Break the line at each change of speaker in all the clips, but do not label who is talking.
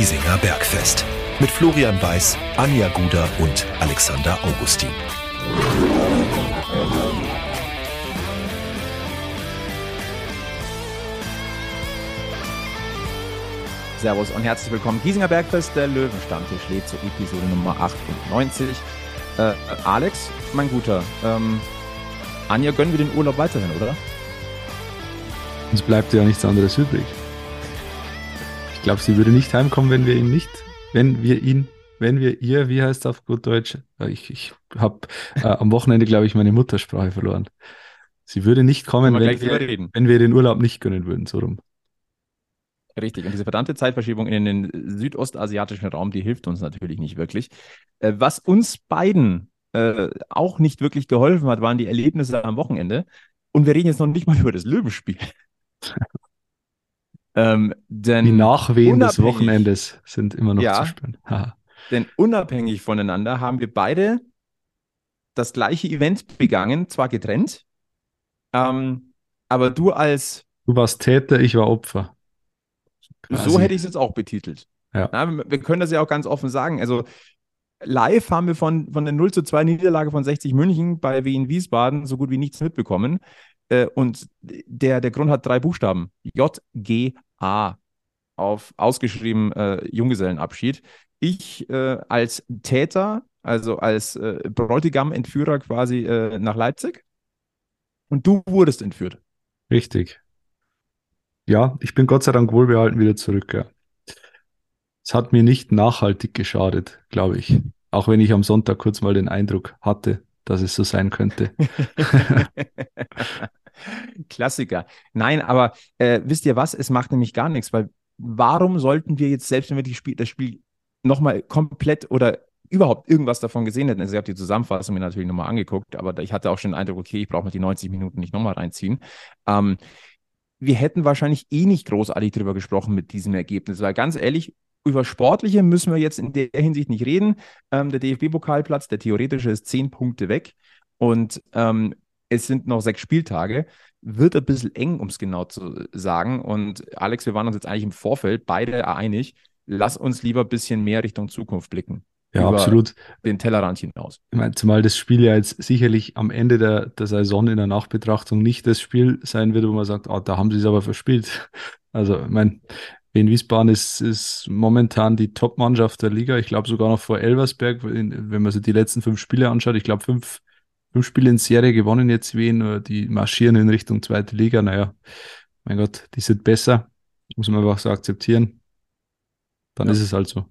Giesinger Bergfest. Mit Florian Weiß, Anja Guder und Alexander Augustin.
Servus und herzlich willkommen. Giesinger Bergfest, der Löwenstammtisch lädt zur Episode Nummer 98. Äh, Alex, mein Guter, ähm, Anja, gönnen wir den Urlaub weiterhin, oder?
Uns bleibt ja nichts anderes übrig. Ich glaube, sie würde nicht heimkommen, wenn wir ihn nicht, wenn wir ihn, wenn wir ihr, wie heißt auf gut Deutsch? Äh, ich, ich habe äh, am Wochenende, glaube ich, meine Muttersprache verloren. Sie würde nicht kommen, wenn wir, wenn wir den Urlaub nicht gönnen würden, so rum.
Richtig, und diese verdammte Zeitverschiebung in den südostasiatischen Raum, die hilft uns natürlich nicht wirklich. Äh, was uns beiden äh, auch nicht wirklich geholfen hat, waren die Erlebnisse am Wochenende. Und wir reden jetzt noch nicht mal über das Löwenspiel.
ähm, denn die Nachwehen des Wochenendes sind immer noch ja, zu spüren.
denn unabhängig voneinander haben wir beide das gleiche Event begangen, zwar getrennt, ähm, aber du als.
Du warst Täter, ich war Opfer.
Quasi. So hätte ich es jetzt auch betitelt. Ja. ja. wir können das ja auch ganz offen sagen. Also live haben wir von, von der 0 zu 2 Niederlage von 60 München bei Wien Wiesbaden so gut wie nichts mitbekommen. Äh, und der, der Grund hat drei Buchstaben. J-G-A. Auf ausgeschrieben äh, Junggesellenabschied. Ich äh, als Täter, also als äh, Bräutigam-Entführer quasi nach Leipzig. Und du wurdest entführt.
Richtig. Ja, ich bin Gott sei Dank wohlbehalten wieder zurück. Ja. Es hat mir nicht nachhaltig geschadet, glaube ich. Auch wenn ich am Sonntag kurz mal den Eindruck hatte, dass es so sein könnte.
Klassiker. Nein, aber äh, wisst ihr was? Es macht nämlich gar nichts, weil warum sollten wir jetzt, selbst wenn wir Spiel, das Spiel nochmal komplett oder überhaupt irgendwas davon gesehen hätten, also ich habe die Zusammenfassung mir natürlich nochmal angeguckt, aber ich hatte auch schon den Eindruck, okay, ich brauche mir die 90 Minuten nicht nochmal reinziehen. Ähm, wir hätten wahrscheinlich eh nicht großartig drüber gesprochen mit diesem Ergebnis, weil ganz ehrlich, über Sportliche müssen wir jetzt in der Hinsicht nicht reden. Ähm, der DFB-Pokalplatz, der theoretische, ist zehn Punkte weg und ähm, es sind noch sechs Spieltage. Wird ein bisschen eng, um es genau zu sagen. Und Alex, wir waren uns jetzt eigentlich im Vorfeld beide einig. Lass uns lieber ein bisschen mehr Richtung Zukunft blicken.
Ja, absolut.
Den Tellerrand hinaus.
Ich meine, zumal das Spiel ja jetzt sicherlich am Ende der, der Saison in der Nachbetrachtung nicht das Spiel sein wird, wo man sagt, oh, da haben sie es aber verspielt. Also, ich meine, Wien Wiesbaden ist, ist momentan die Top-Mannschaft der Liga. Ich glaube sogar noch vor Elversberg, wenn man sich die letzten fünf Spiele anschaut. Ich glaube, fünf, fünf Spiele in Serie gewonnen jetzt Wien. Die marschieren in Richtung zweite Liga. Naja, mein Gott, die sind besser. Muss man einfach so akzeptieren. Dann ja. ist es halt so.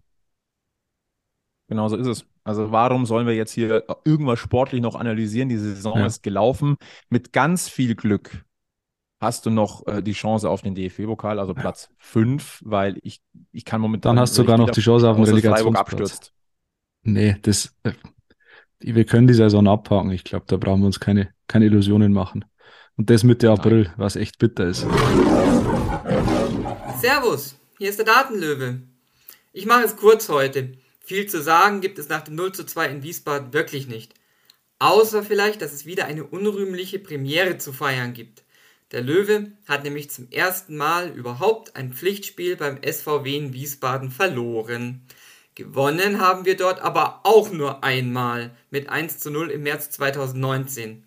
Genau so ist es. Also warum sollen wir jetzt hier irgendwas sportlich noch analysieren? Die Saison ja. ist gelaufen. Mit ganz viel Glück hast du noch äh, die Chance auf den DFB-Pokal, also Platz 5, weil ich, ich kann momentan.
Dann hast du sogar noch die Chance auf den Relegationsplatz. Nee, das, äh, wir können die Saison abhaken. Ich glaube, da brauchen wir uns keine, keine Illusionen machen. Und das Mitte April, Nein. was echt bitter ist.
Servus, hier ist der Datenlöwe. Ich mache es kurz heute. Viel zu sagen gibt es nach dem 0 zu 2 in Wiesbaden wirklich nicht. Außer vielleicht, dass es wieder eine unrühmliche Premiere zu feiern gibt. Der Löwe hat nämlich zum ersten Mal überhaupt ein Pflichtspiel beim SVW in Wiesbaden verloren. Gewonnen haben wir dort aber auch nur einmal mit 1 zu 0 im März 2019.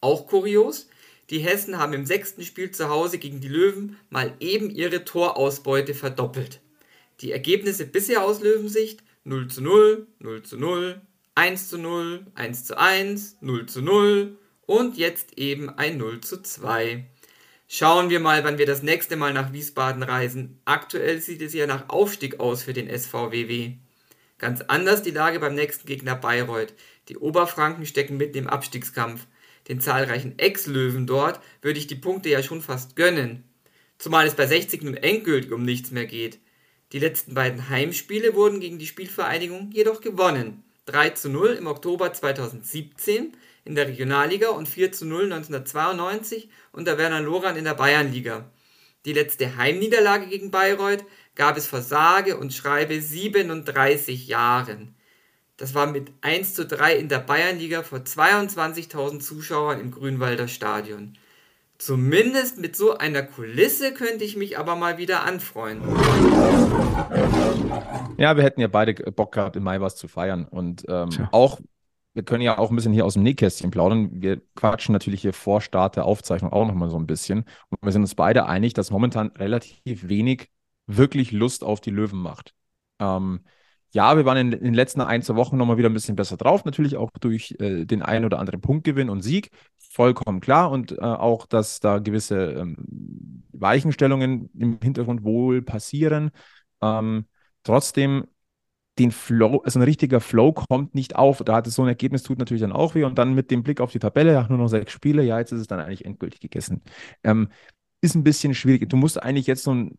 Auch kurios, die Hessen haben im sechsten Spiel zu Hause gegen die Löwen mal eben ihre Torausbeute verdoppelt. Die Ergebnisse bisher aus Löwensicht 0 zu 0, 0 zu 0, 1 zu 0, 1 zu 1, 0 zu 0 und jetzt eben ein 0 zu 2. Schauen wir mal, wann wir das nächste Mal nach Wiesbaden reisen. Aktuell sieht es ja nach Aufstieg aus für den SVWW. Ganz anders die Lage beim nächsten Gegner Bayreuth. Die Oberfranken stecken mitten im Abstiegskampf. Den zahlreichen Ex-Löwen dort würde ich die Punkte ja schon fast gönnen. Zumal es bei 60 nun endgültig um nichts mehr geht. Die letzten beiden Heimspiele wurden gegen die Spielvereinigung jedoch gewonnen. 3 zu 0 im Oktober 2017 in der Regionalliga und 4 zu 0 1992 unter Werner Loran in der Bayernliga. Die letzte Heimniederlage gegen Bayreuth gab es vor sage und schreibe 37 Jahren. Das war mit 1 zu 3 in der Bayernliga vor 22.000 Zuschauern im Grünwalder Stadion. Zumindest mit so einer Kulisse könnte ich mich aber mal wieder anfreuen.
Ja, wir hätten ja beide Bock gehabt, im Mai was zu feiern. Und ähm, auch, wir können ja auch ein bisschen hier aus dem Nähkästchen plaudern. Wir quatschen natürlich hier vor Start der Aufzeichnung auch nochmal so ein bisschen. Und wir sind uns beide einig, dass momentan relativ wenig wirklich Lust auf die Löwen macht. Ähm, ja, wir waren in, in, den letzten ein, zwei Wochen nochmal wieder ein bisschen besser drauf, natürlich auch durch äh, den einen oder anderen Punktgewinn und Sieg, vollkommen klar. Und äh, auch, dass da gewisse ähm, Weichenstellungen im Hintergrund wohl passieren. Ähm, trotzdem, den Flow, also ein richtiger Flow kommt nicht auf. Da hat es so ein Ergebnis, tut natürlich dann auch weh. Und dann mit dem Blick auf die Tabelle, ja, nur noch sechs Spiele, ja, jetzt ist es dann eigentlich endgültig gegessen. Ähm, ist ein bisschen schwierig. Du musst eigentlich jetzt so ein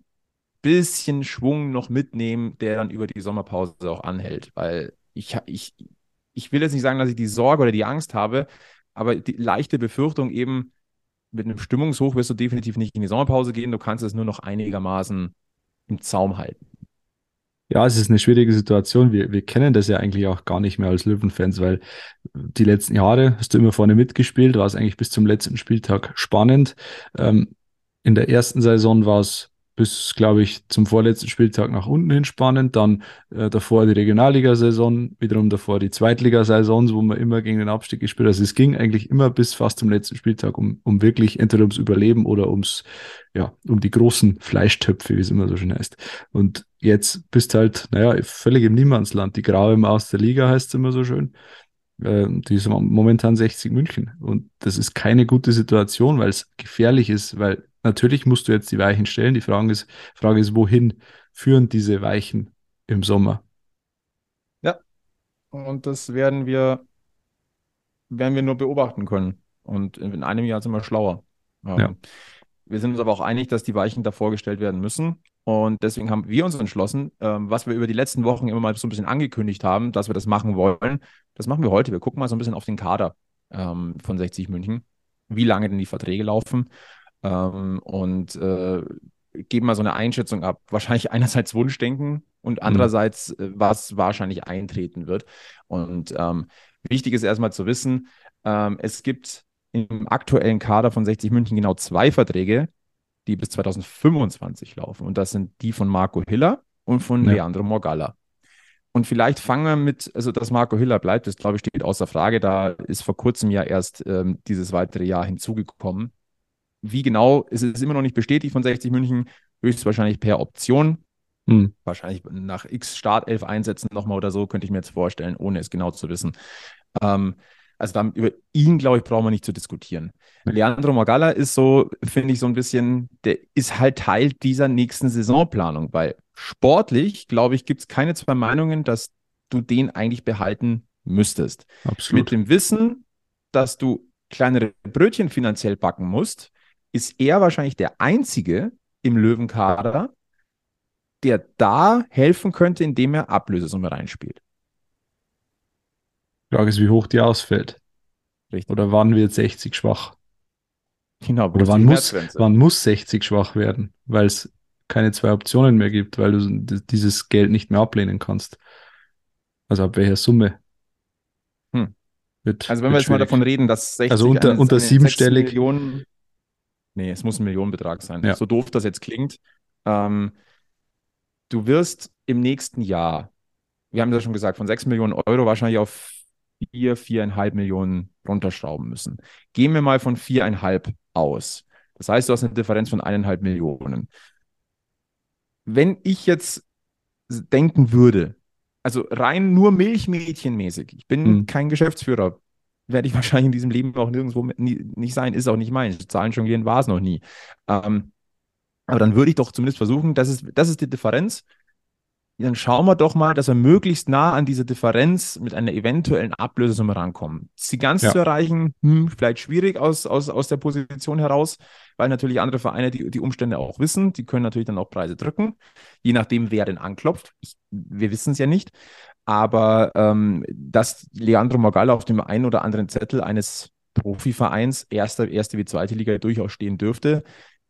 bisschen Schwung noch mitnehmen, der dann über die Sommerpause auch anhält. Weil ich, ich, ich will jetzt nicht sagen, dass ich die Sorge oder die Angst habe, aber die leichte Befürchtung eben, mit einem Stimmungshoch wirst du definitiv nicht in die Sommerpause gehen. Du kannst es nur noch einigermaßen im Zaum halten.
Ja, es ist eine schwierige Situation. Wir, wir kennen das ja eigentlich auch gar nicht mehr als Löwenfans, weil die letzten Jahre hast du immer vorne mitgespielt, war es eigentlich bis zum letzten Spieltag spannend. Ähm, in der ersten Saison war es bis, glaube ich, zum vorletzten Spieltag nach unten hin spannend. Dann äh, davor die Regionalliga-Saison, wiederum davor die Zweitligasaisons, wo man immer gegen den Abstieg gespielt hat. Also es ging eigentlich immer bis fast zum letzten Spieltag um, um wirklich entweder ums Überleben oder ums, ja, um die großen Fleischtöpfe, wie es immer so schön heißt. Und jetzt bist halt, naja, völlig im Niemandsland. Die graue Maus der Liga heißt es immer so schön. Äh, die ist momentan 60 München. Und das ist keine gute Situation, weil es gefährlich ist, weil Natürlich musst du jetzt die Weichen stellen. Die Frage ist, Frage ist, wohin führen diese Weichen im Sommer?
Ja, und das werden wir, werden wir nur beobachten können. Und in einem Jahr sind wir schlauer. Ähm, ja. Wir sind uns aber auch einig, dass die Weichen da vorgestellt werden müssen. Und deswegen haben wir uns entschlossen, ähm, was wir über die letzten Wochen immer mal so ein bisschen angekündigt haben, dass wir das machen wollen. Das machen wir heute. Wir gucken mal so ein bisschen auf den Kader ähm, von 60 München, wie lange denn die Verträge laufen ähm, und äh, geben mal so eine Einschätzung ab. Wahrscheinlich einerseits Wunschdenken und mhm. andererseits, mhm. was wahrscheinlich eintreten wird. Und ähm, wichtig ist erstmal zu wissen, ähm, es gibt im aktuellen Kader von 60 München genau zwei Verträge, die bis 2025 laufen. Und das sind die von Marco Hiller und von ja. Leandro Morgalla. Und vielleicht fangen wir mit, also dass Marco Hiller bleibt, das glaube ich steht außer Frage. Da ist vor kurzem ja erst ähm, dieses weitere Jahr hinzugekommen. Wie genau, ist es immer noch nicht bestätigt von 60 München, höchstwahrscheinlich per Option. Hm. Wahrscheinlich nach X Startelf einsetzen nochmal oder so, könnte ich mir jetzt vorstellen, ohne es genau zu wissen. Ähm, also dann, über ihn, glaube ich, brauchen wir nicht zu diskutieren. Leandro Morgalla ist so, finde ich, so ein bisschen, der ist halt Teil dieser nächsten Saisonplanung, weil sportlich, glaube ich, gibt es keine zwei Meinungen, dass du den eigentlich behalten müsstest. Absolut. Mit dem Wissen, dass du kleinere Brötchen finanziell backen musst, ist er wahrscheinlich der Einzige im Löwenkader, der da helfen könnte, indem er Ablösesumme reinspielt.
Die Frage ist, wie hoch die ausfällt. Richtig. Oder wann wird 60 schwach? Genau, Oder wann muss, wann muss 60 schwach werden? Weil es keine zwei Optionen mehr gibt, weil du dieses Geld nicht mehr ablehnen kannst. Also ab welcher Summe?
Hm. Wird, also wenn wir jetzt mal davon reden, dass 60
also unter, unter siebenstellig
Millionen Nee, es muss ein Millionenbetrag sein. Ja. So doof das jetzt klingt. Ähm, du wirst im nächsten Jahr, wir haben das schon gesagt, von 6 Millionen Euro wahrscheinlich auf 4, 4,5 Millionen runterschrauben müssen. Gehen wir mal von 4,5 aus. Das heißt, du hast eine Differenz von 1,5 Millionen. Wenn ich jetzt denken würde, also rein nur Milchmädchenmäßig, ich bin hm. kein Geschäftsführer, werde ich wahrscheinlich in diesem Leben auch nirgendwo nie, nicht sein, ist auch nicht mein. Zahlen jonglieren war es noch nie. Ähm, aber dann würde ich doch zumindest versuchen, das ist, das ist die Differenz. Dann schauen wir doch mal, dass wir möglichst nah an diese Differenz mit einer eventuellen Ablösesumme rankommen. Sie ganz ja. zu erreichen, hm, vielleicht schwierig aus, aus, aus der Position heraus, weil natürlich andere Vereine die, die Umstände auch wissen. Die können natürlich dann auch Preise drücken, je nachdem, wer denn anklopft. Ich, wir wissen es ja nicht. Aber ähm, dass Leandro Magalla auf dem einen oder anderen Zettel eines Profivereins, erste, erste wie zweite Liga, durchaus stehen dürfte,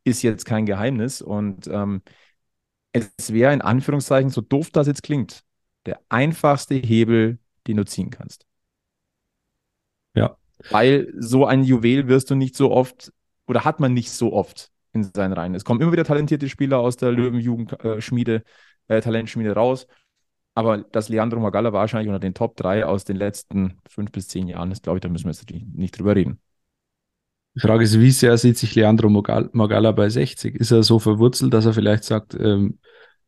ist jetzt kein Geheimnis. Und ähm, es wäre in Anführungszeichen, so doof das jetzt klingt, der einfachste Hebel, den du ziehen kannst.
Ja.
Weil so ein Juwel wirst du nicht so oft oder hat man nicht so oft in seinen Reihen. Es kommen immer wieder talentierte Spieler aus der Löwenjugendschmiede, äh, Talentschmiede raus. Aber dass Leandro Magalla wahrscheinlich unter den Top 3 aus den letzten fünf bis zehn Jahren ist, glaube ich, da müssen wir jetzt nicht drüber reden.
Die Frage ist, wie sehr sieht sich Leandro Magalla bei 60? Ist er so verwurzelt, dass er vielleicht sagt, ähm,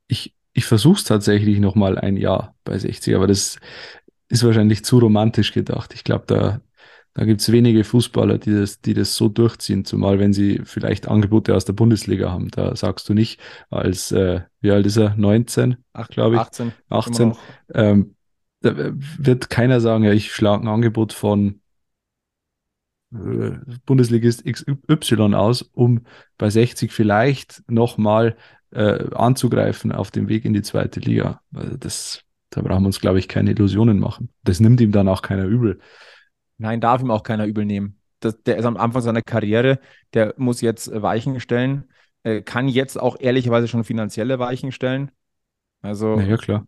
ich, ich versuche es tatsächlich nochmal ein Jahr bei 60, aber das ist wahrscheinlich zu romantisch gedacht. Ich glaube, da, da gibt es wenige Fußballer, die das, die das so durchziehen, zumal wenn sie vielleicht Angebote aus der Bundesliga haben. Da sagst du nicht, als, äh, wie alt ist er? 19, glaube ich.
18.
18. Ähm, da wird keiner sagen, ja, ich schlage ein Angebot von äh, Bundesligist XY aus, um bei 60 vielleicht nochmal äh, anzugreifen auf dem Weg in die zweite Liga. Das, da brauchen wir uns, glaube ich, keine Illusionen machen. Das nimmt ihm dann auch keiner übel.
Nein, darf ihm auch keiner übel nehmen. Das, der ist am Anfang seiner Karriere, der muss jetzt Weichen stellen, äh, kann jetzt auch ehrlicherweise schon finanzielle Weichen stellen. Also,
ja, klar.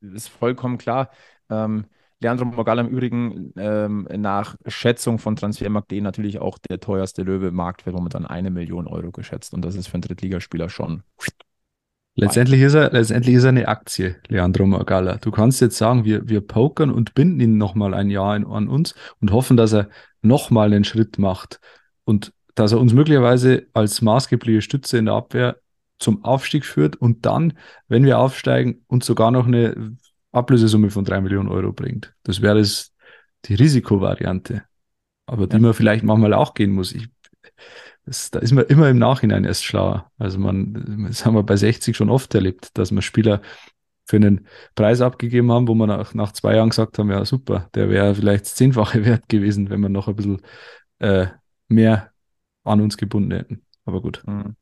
ist vollkommen klar. Ähm, Leandro Mogala im Übrigen ähm, nach Schätzung von Transfermarkt.de natürlich auch der teuerste Löwe. Markt wird momentan eine Million Euro geschätzt und das ist für einen Drittligaspieler schon.
Letztendlich ist, er, letztendlich ist er eine Aktie, Leandro Magala. Du kannst jetzt sagen, wir, wir pokern und binden ihn nochmal ein Jahr in, an uns und hoffen, dass er nochmal einen Schritt macht und dass er uns möglicherweise als maßgebliche Stütze in der Abwehr zum Aufstieg führt und dann, wenn wir aufsteigen, uns sogar noch eine Ablösesumme von drei Millionen Euro bringt. Das wäre das, die Risikovariante. Aber die ja. man vielleicht manchmal auch gehen muss. Ich, das, da ist man immer im Nachhinein erst schlauer. Also man, das haben wir bei 60 schon oft erlebt, dass man Spieler für einen Preis abgegeben haben, wo man nach, nach zwei Jahren gesagt haben, ja super, der wäre vielleicht zehnfache wert gewesen, wenn wir noch ein bisschen äh, mehr an uns gebunden hätten. Aber gut. Mhm.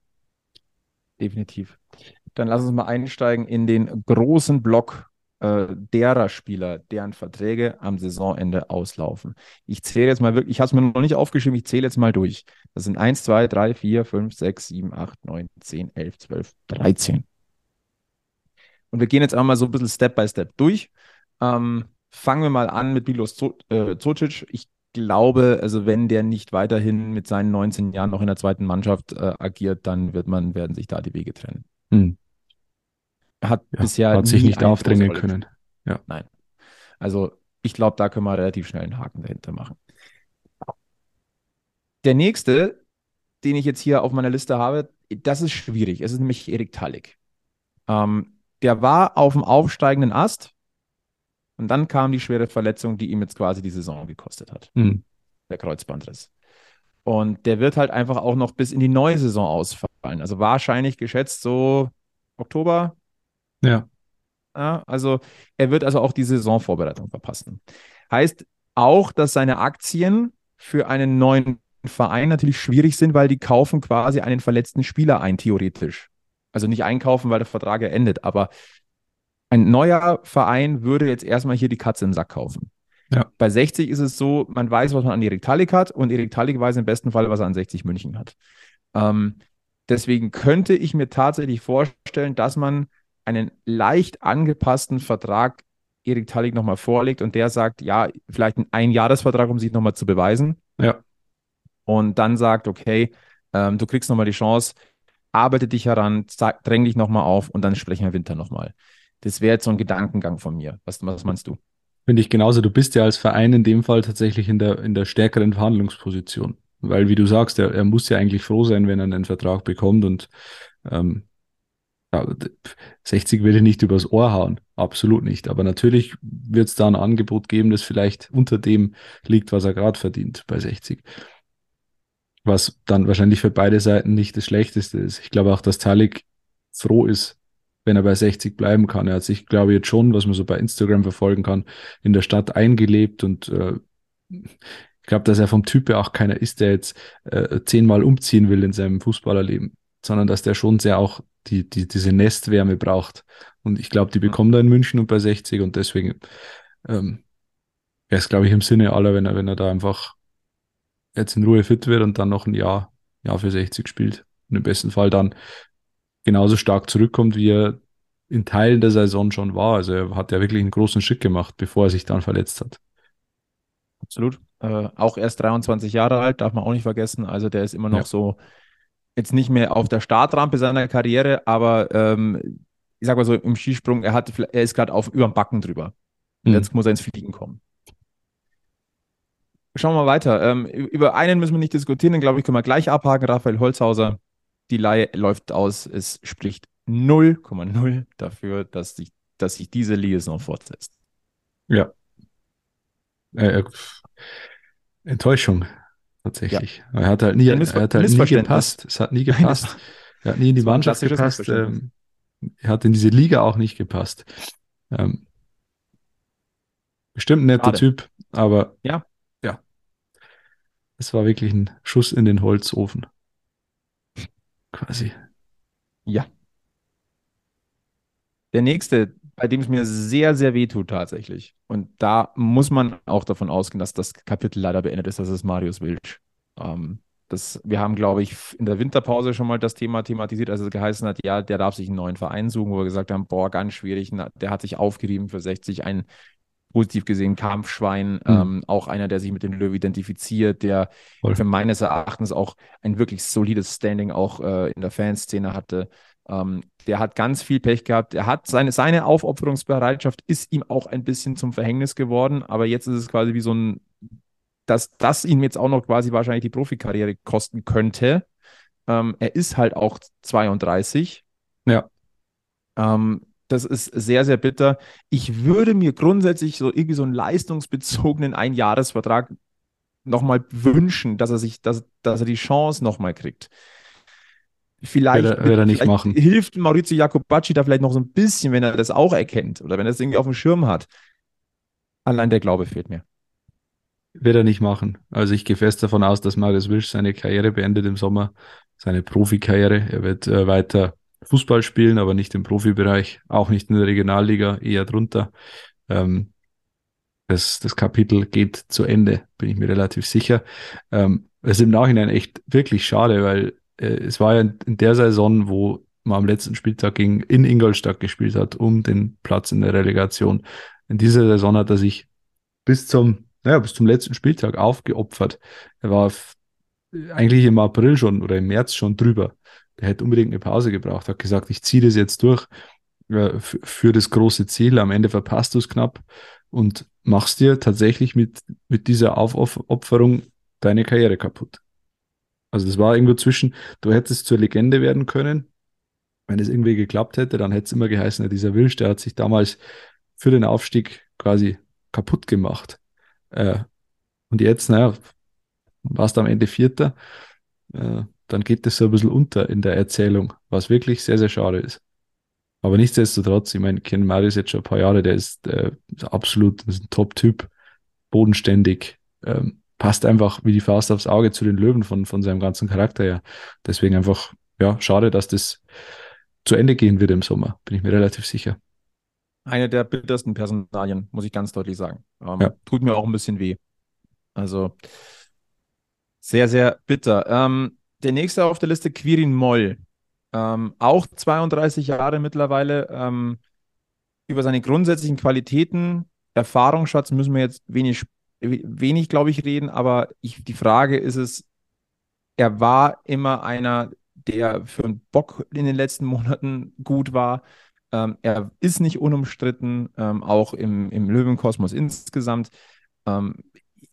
Definitiv. Dann lass uns mal einsteigen in den großen Block äh, derer Spieler, deren Verträge am Saisonende auslaufen. Ich zähle jetzt mal wirklich, ich habe es mir noch nicht aufgeschrieben, ich zähle jetzt mal durch. Das sind 1, 2, 3, 4, 5, 6, 7, 8, 9, 10, 11, 12, 13. Und wir gehen jetzt einmal so ein bisschen Step by Step durch. Ähm, fangen wir mal an mit Milos Zocic. Ich glaube, also wenn der nicht weiterhin mit seinen 19 Jahren noch in der zweiten Mannschaft äh, agiert, dann wird man, werden sich da die Wege trennen. Hm hat ja, bisher
hat sich nicht aufdrängen können.
Ja. Nein. Also ich glaube, da können wir relativ schnell einen Haken dahinter machen. Der nächste, den ich jetzt hier auf meiner Liste habe, das ist schwierig. Es ist nämlich Erik Talik. Ähm, der war auf dem aufsteigenden Ast und dann kam die schwere Verletzung, die ihm jetzt quasi die Saison gekostet hat. Mhm. Der Kreuzbandriss. Und der wird halt einfach auch noch bis in die neue Saison ausfallen. Also wahrscheinlich geschätzt so Oktober,
ja.
ja. Also er wird also auch die Saisonvorbereitung verpassen. Heißt auch, dass seine Aktien für einen neuen Verein natürlich schwierig sind, weil die kaufen quasi einen verletzten Spieler ein, theoretisch. Also nicht einkaufen, weil der Vertrag ja endet, aber ein neuer Verein würde jetzt erstmal hier die Katze im Sack kaufen. Ja. Bei 60 ist es so, man weiß, was man an Erik Talik hat und Erik Talik weiß im besten Fall, was er an 60 München hat. Ähm, deswegen könnte ich mir tatsächlich vorstellen, dass man einen leicht angepassten Vertrag Erik Talik nochmal vorlegt und der sagt, ja, vielleicht ein Einjahresvertrag, um sich nochmal zu beweisen.
Ja.
Und dann sagt, okay, ähm, du kriegst nochmal die Chance, arbeite dich heran, dräng dich nochmal auf und dann sprechen wir Winter nochmal. Das wäre jetzt so ein Gedankengang von mir. Was, was meinst du?
Finde ich genauso. Du bist ja als Verein in dem Fall tatsächlich in der, in der stärkeren Verhandlungsposition. Weil, wie du sagst, er, er muss ja eigentlich froh sein, wenn er einen Vertrag bekommt und ähm, 60 will ich nicht übers Ohr hauen, absolut nicht. Aber natürlich wird es da ein Angebot geben, das vielleicht unter dem liegt, was er gerade verdient bei 60. Was dann wahrscheinlich für beide Seiten nicht das Schlechteste ist. Ich glaube auch, dass Talik froh ist, wenn er bei 60 bleiben kann. Er hat sich, glaube ich, jetzt schon, was man so bei Instagram verfolgen kann, in der Stadt eingelebt und äh, ich glaube, dass er vom Typ her auch keiner ist, der jetzt äh, zehnmal umziehen will in seinem Fußballerleben, sondern dass der schon sehr auch die, die diese Nestwärme braucht. Und ich glaube, die mhm. bekommt er in München und bei 60 und deswegen ähm, wäre es, glaube ich, im Sinne aller, wenn er, wenn er da einfach jetzt in Ruhe fit wird und dann noch ein Jahr, Jahr für 60 spielt. Und im besten Fall dann genauso stark zurückkommt, wie er in Teilen der Saison schon war. Also er hat ja wirklich einen großen Schritt gemacht, bevor er sich dann verletzt hat.
Absolut. Äh, auch erst 23 Jahre alt, darf man auch nicht vergessen. Also der ist immer noch ja. so, jetzt nicht mehr auf der Startrampe seiner Karriere, aber ähm, ich sag mal so, im Skisprung, er, hat, er ist gerade auf über dem Backen drüber. Mhm. Jetzt muss er ins Fliegen kommen. Schauen wir mal weiter. Ähm, über einen müssen wir nicht diskutieren, den glaube ich, können wir gleich abhaken. Raphael Holzhauser, die Laie läuft aus. Es spricht 0,0 dafür, dass sich, dass sich diese Liaison fortsetzt.
Ja. Äh, äh Enttäuschung, tatsächlich. Ja. Er hat halt nie, er hat halt nie gepasst. Es hat nie gepasst. er hat nie in die Mannschaft gepasst. Ähm, er hat in diese Liga auch nicht gepasst. Ähm, bestimmt ein netter Schade. Typ, aber
ja.
ja. Es war wirklich ein Schuss in den Holzofen. Quasi.
Ja. Der nächste, bei dem es mir sehr, sehr weh tut tatsächlich. Und da muss man auch davon ausgehen, dass das Kapitel leider beendet ist. Das ist Marius Wilsch. Ähm, das, wir haben, glaube ich, in der Winterpause schon mal das Thema thematisiert, als es geheißen hat, ja, der darf sich einen neuen Verein suchen, wo wir gesagt haben, boah, ganz schwierig. Der hat sich aufgerieben für 60, ein positiv gesehen Kampfschwein, mhm. ähm, auch einer, der sich mit den Löwen identifiziert, der Voll. für meines Erachtens auch ein wirklich solides Standing auch äh, in der Fanszene hatte. Ähm, der hat ganz viel Pech gehabt. Er hat seine, seine Aufopferungsbereitschaft ist ihm auch ein bisschen zum Verhängnis geworden, aber jetzt ist es quasi wie so ein, dass das ihm jetzt auch noch quasi wahrscheinlich die Profikarriere kosten könnte. Ähm, er ist halt auch 32.
Ja.
Ähm, das ist sehr, sehr bitter. Ich würde mir grundsätzlich so irgendwie so einen leistungsbezogenen Einjahresvertrag nochmal wünschen, dass er sich, dass, dass er die Chance nochmal kriegt. Vielleicht,
wird er, wird er nicht
vielleicht
machen.
hilft Maurizio Jacobacci da vielleicht noch so ein bisschen, wenn er das auch erkennt oder wenn er es irgendwie auf dem Schirm hat. Allein der Glaube fehlt mir.
Wird er nicht machen. Also ich gehe fest davon aus, dass Marius Wilsch seine Karriere beendet im Sommer, seine Profikarriere. Er wird äh, weiter Fußball spielen, aber nicht im Profibereich, auch nicht in der Regionalliga, eher drunter. Ähm, das, das Kapitel geht zu Ende, bin ich mir relativ sicher. Ähm, es ist im Nachhinein echt wirklich schade, weil es war ja in der Saison, wo man am letzten Spieltag gegen, in Ingolstadt gespielt hat, um den Platz in der Relegation. In dieser Saison hat er sich bis zum, naja, bis zum letzten Spieltag aufgeopfert. Er war eigentlich im April schon oder im März schon drüber. Der hätte unbedingt eine Pause gebraucht, hat gesagt, ich ziehe das jetzt durch äh, für das große Ziel. Am Ende verpasst du es knapp und machst dir tatsächlich mit, mit dieser Aufopferung deine Karriere kaputt. Also das war irgendwo zwischen, du hättest zur Legende werden können. Wenn es irgendwie geklappt hätte, dann hätte es immer geheißen, dieser Wilsch, der hat sich damals für den Aufstieg quasi kaputt gemacht. Äh, und jetzt, naja, warst du am Ende Vierter, äh, dann geht das so ein bisschen unter in der Erzählung, was wirklich sehr, sehr schade ist. Aber nichtsdestotrotz, ich meine, ich kenne Marius jetzt schon ein paar Jahre, der ist äh, absolut ist ein Top-Typ, bodenständig, ähm, passt einfach wie die Faust aufs Auge zu den Löwen von, von seinem ganzen Charakter her. Deswegen einfach, ja, schade, dass das zu Ende gehen wird im Sommer, bin ich mir relativ sicher.
Eine der bittersten Personalien, muss ich ganz deutlich sagen. Ähm, ja. Tut mir auch ein bisschen weh. Also sehr, sehr bitter. Ähm, der nächste auf der Liste, Quirin Moll. Ähm, auch 32 Jahre mittlerweile. Ähm, über seine grundsätzlichen Qualitäten, Erfahrungsschatz müssen wir jetzt wenig wenig, glaube ich, reden, aber ich, die Frage ist es, er war immer einer, der für einen Bock in den letzten Monaten gut war. Ähm, er ist nicht unumstritten, ähm, auch im, im Löwenkosmos insgesamt. Ähm,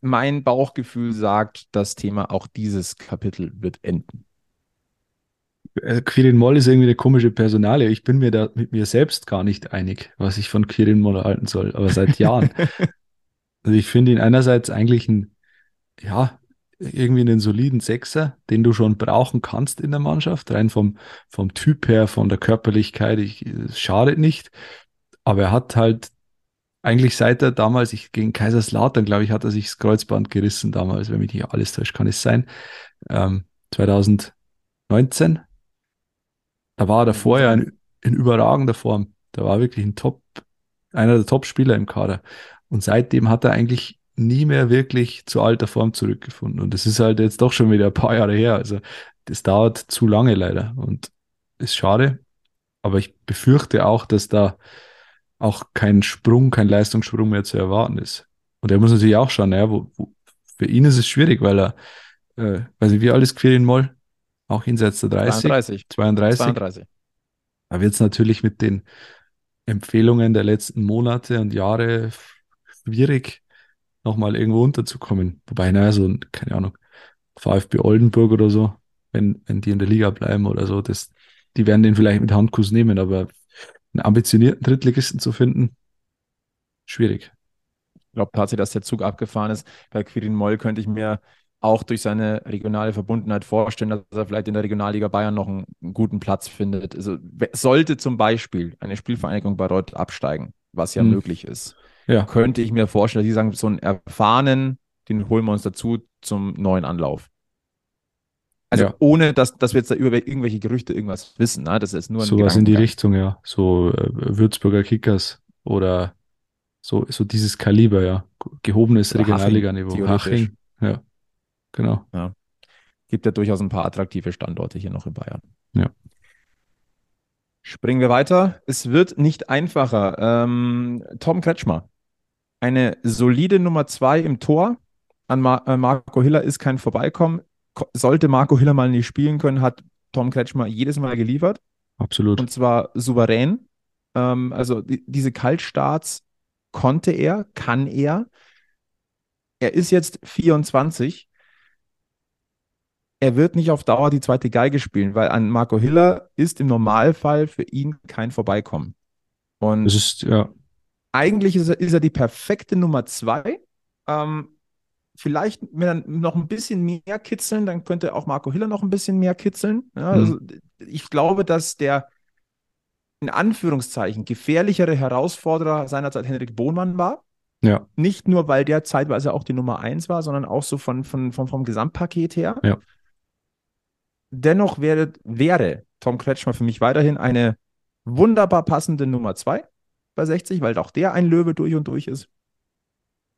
mein Bauchgefühl sagt, das Thema auch dieses Kapitel wird enden.
Äh, Quirin Moll ist irgendwie eine komische Personalie. Ich bin mir da mit mir selbst gar nicht einig, was ich von Quirin Moll halten soll, aber seit Jahren. Also ich finde ihn einerseits eigentlich ein, ja, irgendwie einen soliden Sechser, den du schon brauchen kannst in der Mannschaft, rein vom, vom Typ her, von der Körperlichkeit, ich, es schadet nicht. Aber er hat halt eigentlich seit er damals, ich gegen Kaiserslautern, glaube ich, hat er sich das Kreuzband gerissen damals, wenn mich nicht alles täuscht, kann es sein. Ähm, 2019. Da war er davor ja in, in überragender Form. Da war wirklich ein Top, einer der Top-Spieler im Kader. Und seitdem hat er eigentlich nie mehr wirklich zu alter Form zurückgefunden. Und das ist halt jetzt doch schon wieder ein paar Jahre her. Also das dauert zu lange leider und ist schade. Aber ich befürchte auch, dass da auch kein Sprung, kein Leistungssprung mehr zu erwarten ist. Und er muss natürlich auch schauen, naja, wo, wo, für ihn ist es schwierig, weil er, äh, weiß ich, wie alt ist Quirin Moll? Auch jenseits der 30?
32.
32.
32.
Da wird es natürlich mit den Empfehlungen der letzten Monate und Jahre schwierig, nochmal irgendwo unterzukommen. Wobei, naja, so, keine Ahnung, VfB Oldenburg oder so, wenn, wenn die in der Liga bleiben oder so, das, die werden den vielleicht mit Handkuss nehmen, aber einen ambitionierten Drittligisten zu finden, schwierig.
Ich glaube tatsächlich, dass der Zug abgefahren ist. Bei Quirin Moll könnte ich mir auch durch seine regionale Verbundenheit vorstellen, dass er vielleicht in der Regionalliga Bayern noch einen, einen guten Platz findet. Also sollte zum Beispiel eine Spielvereinigung Bayreuth absteigen, was ja hm. möglich ist, ja. könnte ich mir vorstellen, dass die sagen, so einen erfahrenen, den holen wir uns dazu zum neuen Anlauf. Also ja. ohne, dass, dass wir jetzt da über irgendwelche Gerüchte irgendwas wissen. Ne? Das ist nur ein
Sowas in die Richtung, ja. So äh, Würzburger Kickers oder so, so dieses Kaliber, ja. Gehobenes Regionalliganiveau.
Haching,
ja. Genau.
Ja. Gibt ja durchaus ein paar attraktive Standorte hier noch in Bayern.
Ja.
Springen wir weiter. Es wird nicht einfacher. Ähm, Tom Kretschmer. Eine solide Nummer zwei im Tor. An Mar äh, Marco Hiller ist kein Vorbeikommen. Sollte Marco Hiller mal nicht spielen können, hat Tom Kretschmer jedes Mal geliefert.
Absolut.
Und zwar souverän. Ähm, also die, diese Kaltstarts konnte er, kann er. Er ist jetzt 24 er wird nicht auf Dauer die zweite Geige spielen, weil an Marco Hiller ist im Normalfall für ihn kein Vorbeikommen. Und
das ist, ja.
Eigentlich ist er, ist er die perfekte Nummer zwei. Ähm, vielleicht, wenn er noch ein bisschen mehr kitzeln, dann könnte auch Marco Hiller noch ein bisschen mehr kitzeln. Ja, mhm. also ich glaube, dass der in Anführungszeichen gefährlichere Herausforderer seinerzeit Henrik Bohnmann war.
Ja.
Nicht nur, weil der zeitweise auch die Nummer eins war, sondern auch so von, von, von vom Gesamtpaket her.
Ja.
Dennoch wäre, wäre Tom Kretschmer für mich weiterhin eine wunderbar passende Nummer 2 bei 60, weil auch der ein Löwe durch und durch ist.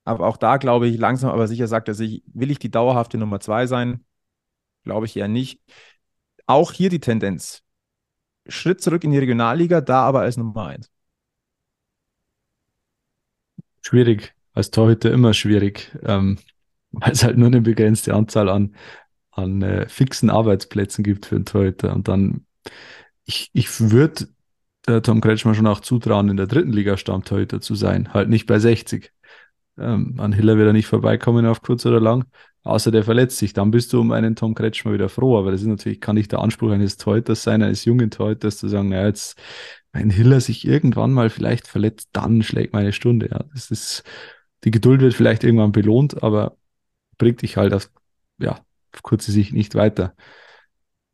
Aber auch da glaube ich, langsam aber sicher sagt er sich, will ich die dauerhafte Nummer 2 sein? Glaube ich eher nicht. Auch hier die Tendenz. Schritt zurück in die Regionalliga, da aber als Nummer 1.
Schwierig. Als Torhüter immer schwierig, ähm, weil es halt nur eine begrenzte Anzahl an an äh, fixen Arbeitsplätzen gibt für einen Torhüter. Und dann, ich, ich würde der Tom Kretschmer schon auch zutrauen, in der dritten Liga Stammtorhüter zu sein, halt nicht bei 60. Ähm, an Hiller wird er nicht vorbeikommen auf kurz oder lang, außer der verletzt sich. Dann bist du um einen Tom Kretschmer wieder froh, aber das ist natürlich, kann nicht der Anspruch eines Torhüters sein, eines jungen Torhüters zu sagen, naja, jetzt, wenn Hiller sich irgendwann mal vielleicht verletzt, dann schlägt meine Stunde. Ja, das ist, die Geduld wird vielleicht irgendwann belohnt, aber bringt dich halt auf, ja, auf kurze Sicht nicht weiter.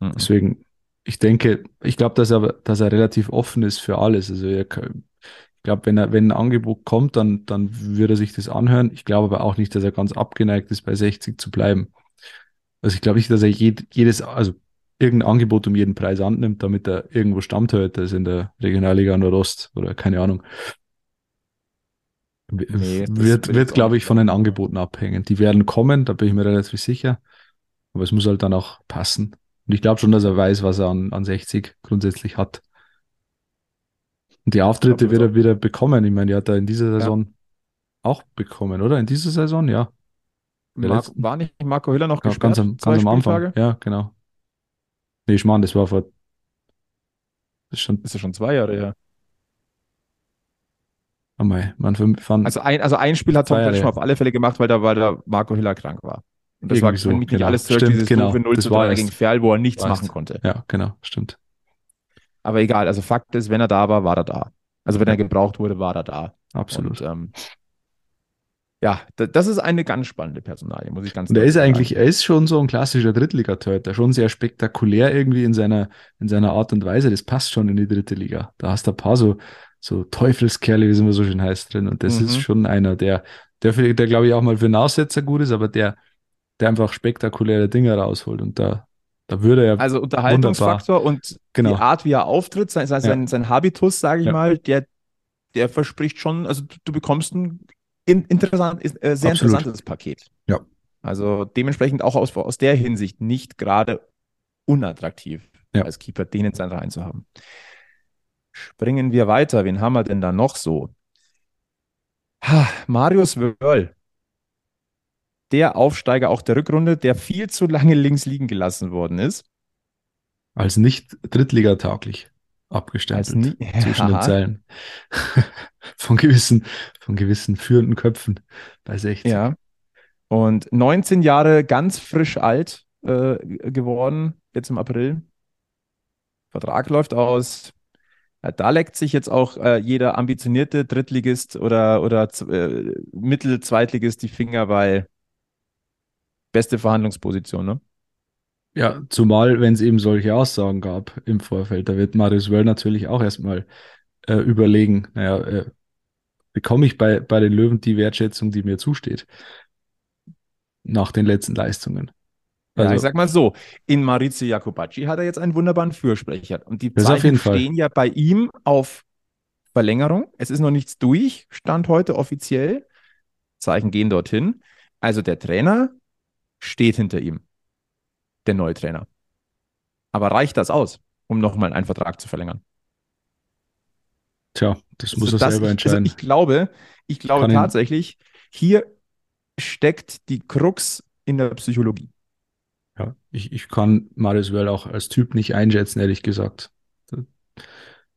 Mhm. Deswegen, ich denke, ich glaube, dass er, dass er relativ offen ist für alles. Also er, ich glaube, wenn er, wenn ein Angebot kommt, dann, dann würde er sich das anhören. Ich glaube aber auch nicht, dass er ganz abgeneigt ist, bei 60 zu bleiben. Also ich glaube nicht, dass er jed, jedes, also irgendein Angebot um jeden Preis annimmt, damit er irgendwo Stammtorhüter ist in der Regionalliga Nordost oder keine Ahnung. Nee, wird, wird glaube ich, von den Angeboten abhängen. Die werden kommen, da bin ich mir relativ sicher. Aber es muss halt dann auch passen. Und ich glaube schon, dass er weiß, was er an, an 60 grundsätzlich hat. Und die Auftritte wird er wieder bekommen. Ich meine, die hat er in dieser Saison ja. auch bekommen, oder? In dieser Saison, ja.
Mar war nicht Marco Hiller noch
gesperrt? Ganz am, ganz am Anfang. Ja, genau. Nee, ich meine, das war vor.
Das ist, schon, ist ja schon zwei Jahre her.
Oh mein, man fand,
also, ein, also ein Spiel hat Tom Kretschmer auf alle Fälle gemacht, weil da, weil da Marco Hiller krank war. Und das Irgendwie war, so, mich genau. nicht alles
zurück, dieses genau.
0 zu 3 gegen Ferl, wo er nichts machen konnte.
Ja, genau, stimmt.
Aber egal, also Fakt ist, wenn er da war, war er da. Also wenn er gebraucht wurde, war er da.
Absolut.
Und, ähm, ja, das ist eine ganz spannende Personalie, muss ich ganz
Und er ist eigentlich, er ist schon so ein klassischer Drittligatorhüter, schon sehr spektakulär irgendwie in seiner, in seiner Art und Weise. Das passt schon in die dritte Liga. Da hast du ein paar so, so Teufelskerle, wie es immer so schön heißt, drin. Und das mhm. ist schon einer, der, der, der, der glaube ich auch mal für Aussetzer gut ist, aber der, der einfach spektakuläre Dinge rausholt. Und da, da würde er.
Also Unterhaltungsfaktor und
genau.
die Art, wie er auftritt, sein, sein, ja. sein Habitus, sage ich ja. mal, der, der verspricht schon, also du, du bekommst ein in, interessant, äh, sehr Absolut. interessantes Paket.
Ja.
Also dementsprechend auch aus, aus der Hinsicht nicht gerade unattraktiv ja. als Keeper, den in seinen Reihen zu haben. Springen wir weiter. Wen haben wir denn da noch so? Ha, Marius Wörl der Aufsteiger auch der Rückrunde, der viel zu lange links liegen gelassen worden ist.
Als nicht drittligatauglich abgestempelt
nie-
zwischen den
Ja.
Zeilen. von gewissen, von gewissen führenden Köpfen bei 60.
Ja. Und 19 Jahre ganz frisch alt äh, geworden, jetzt im April. Vertrag läuft aus. Ja, da leckt sich jetzt auch äh, jeder ambitionierte Drittligist oder, oder äh, Mittel-Zweitligist die Finger, weil beste Verhandlungsposition, ne?
Ja, zumal, wenn es eben solche Aussagen gab im Vorfeld, da wird Marius Wöll natürlich auch erstmal äh, überlegen, naja, äh, bekomme ich bei, bei den Löwen die Wertschätzung, die mir zusteht, nach den letzten Leistungen.
Ja,
Also,
ich sag mal so, in Maurizio Jacobacci hat er jetzt einen wunderbaren Fürsprecher. Und die Zeichen stehen ja bei ihm auf Verlängerung. Es ist noch nichts durch, stand heute offiziell. Zeichen gehen dorthin. Also der Trainer steht hinter ihm, der neue Trainer. Aber reicht das aus, um nochmal einen Vertrag zu verlängern?
tja, das muss
Also
er
das-
selber
ich,
entscheiden.
Also ich glaube, ich glaube
Kann
tatsächlich, hier steckt die Krux in der Psychologie.
Ja, ich, ich kann Marius Wöll auch als Typ nicht einschätzen, ehrlich gesagt. Da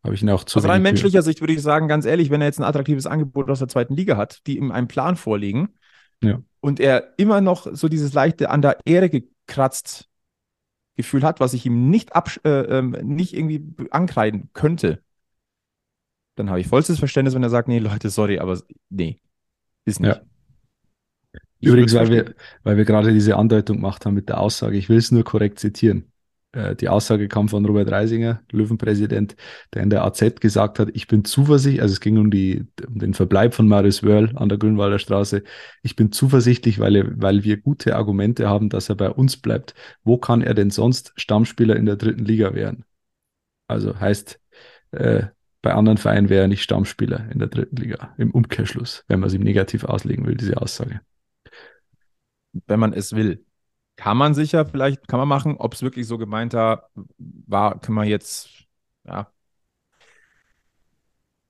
habe ich ihn auch zu
Aus rein
wenig
menschlicher Sicht würde ich sagen, ganz ehrlich, wenn er jetzt ein attraktives Angebot aus der zweiten Liga hat, die ihm einen Plan vorlegen
Ja.
und er immer noch so dieses leichte an der Ehre gekratzt Gefühl hat, was ich ihm nicht, äh, ähm, nicht irgendwie ankreiden könnte, dann habe ich vollstes Verständnis, wenn er sagt, nee, Leute, sorry, aber nee, ist nicht.
Ja. Übrigens, weil wir, weil wir gerade diese Andeutung gemacht haben mit der Aussage, ich will es nur korrekt zitieren. Äh, Die Aussage kam von Robert Reisinger, Löwenpräsident, der in der AZ gesagt hat, ich bin zuversichtlich, also es ging um, die, um den Verbleib von Marius Wörl an der Grünwalder Straße, ich bin zuversichtlich, weil, er, weil wir gute Argumente haben, dass er bei uns bleibt. Wo kann er denn sonst Stammspieler in der dritten Liga werden? Also heißt, äh, bei anderen Vereinen wäre er nicht Stammspieler in der dritten Liga, im Umkehrschluss, wenn man es ihm negativ auslegen will, diese Aussage.
wenn man es will. Kann man sicher, vielleicht kann man machen, ob es wirklich so gemeint war, können wir jetzt, ja.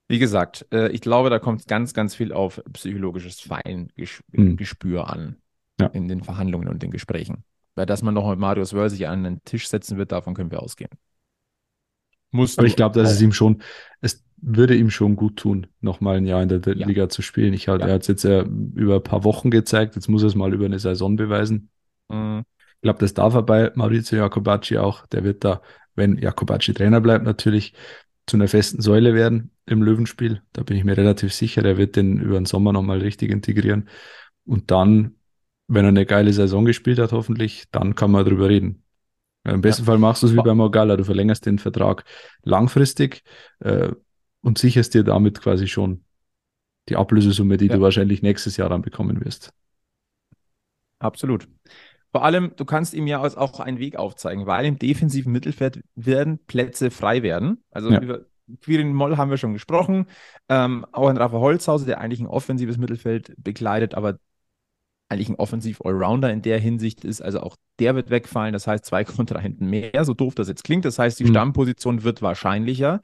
Wie gesagt, äh, ich glaube, da kommt ganz, ganz viel auf psychologisches Feingespür
Mhm.
an
Ja.
in den Verhandlungen und den Gesprächen. Weil dass man noch mit Marius Wörl sich an den Tisch setzen wird, davon können wir ausgehen. Musst
Aber
du
ich glaube, dass
auch.
es ihm schon, es würde ihm schon gut tun, nochmal ein Jahr in der dritten
Ja.
Liga zu spielen. Ich hab,
Ja.
Er hat es jetzt ja über ein paar Wochen gezeigt, jetzt muss er es mal über eine Saison beweisen.
Mhm.
Ich glaube, das darf er bei Maurizio Jacobacci auch. Der wird da, wenn Jacobacci Trainer bleibt, natürlich zu einer festen Säule werden im Löwenspiel. Da bin ich mir relativ sicher. Der wird den über den Sommer nochmal richtig integrieren. Und dann, wenn er eine geile Saison gespielt hat, hoffentlich, dann kann man drüber reden. Im besten Fall machst du es wie bei Morgalla. Du verlängerst den Vertrag langfristig äh, und sicherst dir damit quasi schon die Ablösesumme, die
Ja.
du wahrscheinlich nächstes Jahr dann bekommen wirst.
Absolut. Vor allem, du kannst ihm ja auch einen Weg aufzeigen, weil im defensiven Mittelfeld werden Plätze frei werden. Also
Ja.
über Quirin Moll haben wir schon gesprochen. Ähm, auch ein Rafa Holzhauser, der eigentlich ein offensives Mittelfeld bekleidet, aber eigentlich ein Offensiv-Allrounder in der Hinsicht ist. Also auch der wird wegfallen. Das heißt, zwei Kontrahenten mehr, so doof das jetzt klingt. Das heißt, die
Mhm.
Stammposition wird wahrscheinlicher.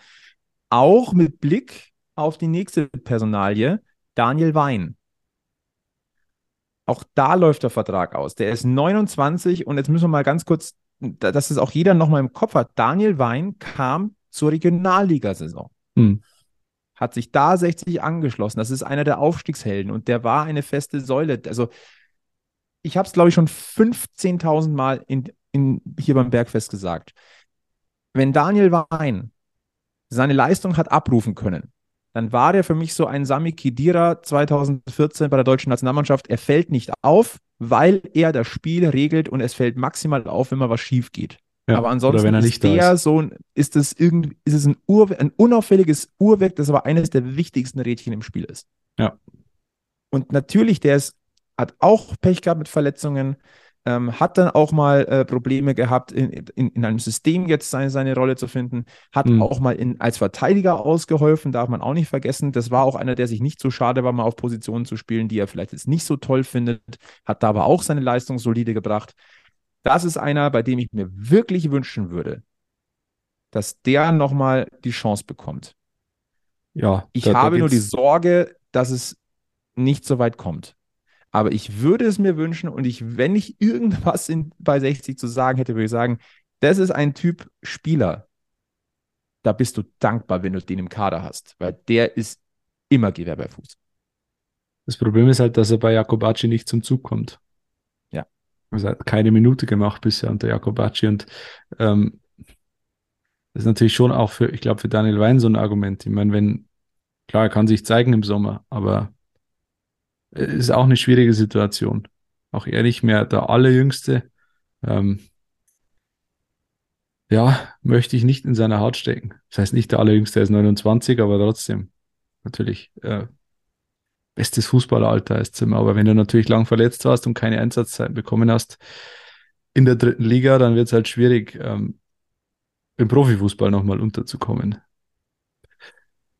Auch mit Blick auf die nächste Personalie, Daniel Wein. Auch da läuft der Vertrag aus. Der ist 29 und jetzt müssen wir mal ganz kurz, da- dass es auch jeder nochmal im Kopf hat. Daniel Wein kam zur Regionalligasaison,
Hm.
hat sich da 60 angeschlossen. Das ist einer der Aufstiegshelden und der war eine feste Säule. Also ich habe es, glaube ich, schon 15.000 Mal in, in, hier beim Bergfest gesagt. Wenn Daniel Wein seine Leistung hat abrufen können, dann war der für mich so ein Sami Khedira 2014 bei der deutschen Nationalmannschaft. Er fällt nicht auf, weil er das Spiel regelt und es fällt maximal auf, wenn mal was schief geht.
Ja,
aber ansonsten ist der
ist.
so ein, ist es irgendwie, ist es ein, Ur, ein unauffälliges Uhrwerk, das aber eines der wichtigsten Rädchen im Spiel ist.
Ja.
Und natürlich, der ist, hat auch Pech gehabt mit Verletzungen, ähm, hat dann auch mal äh, Probleme gehabt, in, in, in einem System jetzt seine, seine Rolle zu finden, hat
Mhm.
auch mal in, als Verteidiger ausgeholfen, darf man auch nicht vergessen. Das war auch einer, der sich nicht so schade war, mal auf Positionen zu spielen, die er vielleicht jetzt nicht so toll findet, hat da aber auch seine Leistung solide gebracht. Das ist einer, bei dem ich mir wirklich wünschen würde, dass der nochmal die Chance bekommt.
Ja,
Ich
da- da
habe nur die Sorge, dass es nicht so weit kommt. Aber ich würde es mir wünschen und ich, wenn ich irgendwas in, bei 60 zu sagen hätte, würde ich sagen, das ist ein Typ Spieler. Da bist du dankbar, wenn du den im Kader hast, weil der ist immer Gewehr bei Fuß.
Das Problem ist halt, dass er bei Jakobacci nicht zum Zug kommt.
Ja.
Also er hat keine Minute gemacht bisher unter Jakobacci und ähm, das ist natürlich schon auch für, ich glaube, für Daniel Wein so ein Argument. Ich meine, wenn, klar, er kann sich zeigen im Sommer, aber ist auch eine schwierige Situation. Auch er nicht mehr der Allerjüngste. Ähm, ja, möchte ich nicht in seiner Haut stecken. Das heißt nicht der Allerjüngste, er ist 29, aber trotzdem natürlich äh, bestes Fußballeralter ist Zimmer. Aber wenn du natürlich lang verletzt warst und keine Einsatzzeit bekommen hast in der dritten Liga, dann wird es halt schwierig, ähm, im Profifußball nochmal unterzukommen.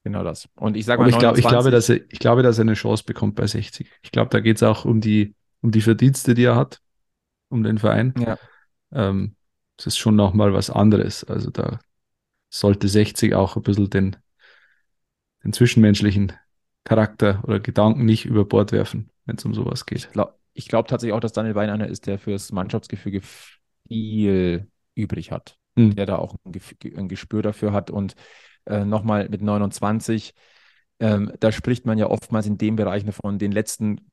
Genau das. Und ich sage
mal, ich, glaub, ich, glaube, dass er, ich glaube, dass er eine Chance bekommt bei 60. Ich glaube, da geht es auch um die, um die Verdienste, die er hat, um den Verein.
Ja.
Ähm, das ist schon nochmal was anderes. Also da sollte 60 auch ein bisschen den, den zwischenmenschlichen Charakter oder Gedanken nicht über Bord werfen, wenn es um sowas geht.
Ich glaube glaub tatsächlich auch, dass Daniel Wein einer ist, der fürs Mannschaftsgefüge viel übrig hat. Mhm. Der da auch ein, ein, Gespür dafür hat. Und äh, nochmal mit 29, ähm, da spricht man ja oftmals in dem Bereich von den letzten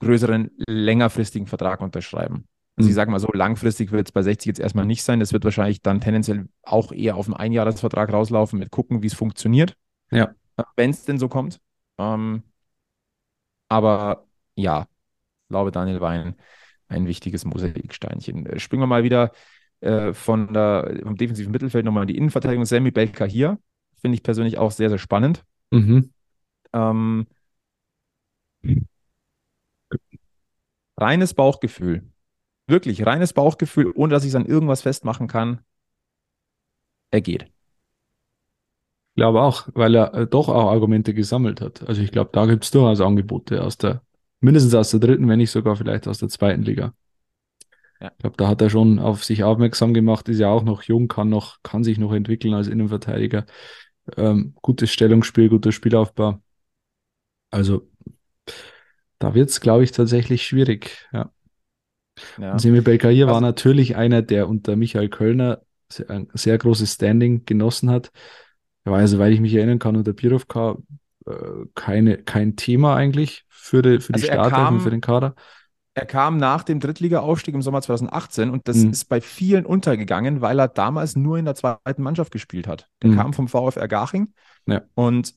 größeren, längerfristigen Vertrag unterschreiben. Also ich mhm. sage mal so, langfristig wird es bei 60 jetzt erstmal nicht sein. Das wird wahrscheinlich dann tendenziell auch eher auf einen Einjahresvertrag rauslaufen, mit gucken, wie es funktioniert.
Ja.
Wenn es denn so kommt. Ähm, aber ja, glaube Daniel Wein ein wichtiges Mosaiksteinchen. Äh, springen wir mal wieder äh, von der, vom defensiven Mittelfeld nochmal in die Innenverteidigung. Sammy Belka hier finde ich persönlich auch sehr, sehr spannend.
Mhm.
Ähm, reines Bauchgefühl. Wirklich reines Bauchgefühl, ohne dass ich es an irgendwas festmachen kann. Er geht.
Ich glaube auch, weil er äh, doch auch Argumente gesammelt hat. Also ich glaube, da gibt es durchaus Angebote aus der, mindestens aus der dritten, wenn nicht sogar vielleicht aus der zweiten Liga. Ja. Ich glaube, da hat er schon auf sich aufmerksam gemacht, ist ja auch noch jung, kann noch, kann sich noch entwickeln als Innenverteidiger. Ähm, gutes Stellungsspiel, guter Spielaufbau. Also da wird es, glaube ich, tatsächlich schwierig. Ja. Ja. Semi Belkair war natürlich einer, der unter Michael Kölner ein sehr großes Standing genossen hat. Er war, also, weil ich mich erinnern kann, unter Birovka äh, keine, kein Thema eigentlich für die, für die also Starter und für den Kader.
Er kam nach dem Drittliga-Aufstieg im Sommer 2018 und das mhm. ist bei vielen untergegangen, weil er damals nur in der zweiten Mannschaft gespielt hat. Der mhm. kam vom VfR Garching
ja.
und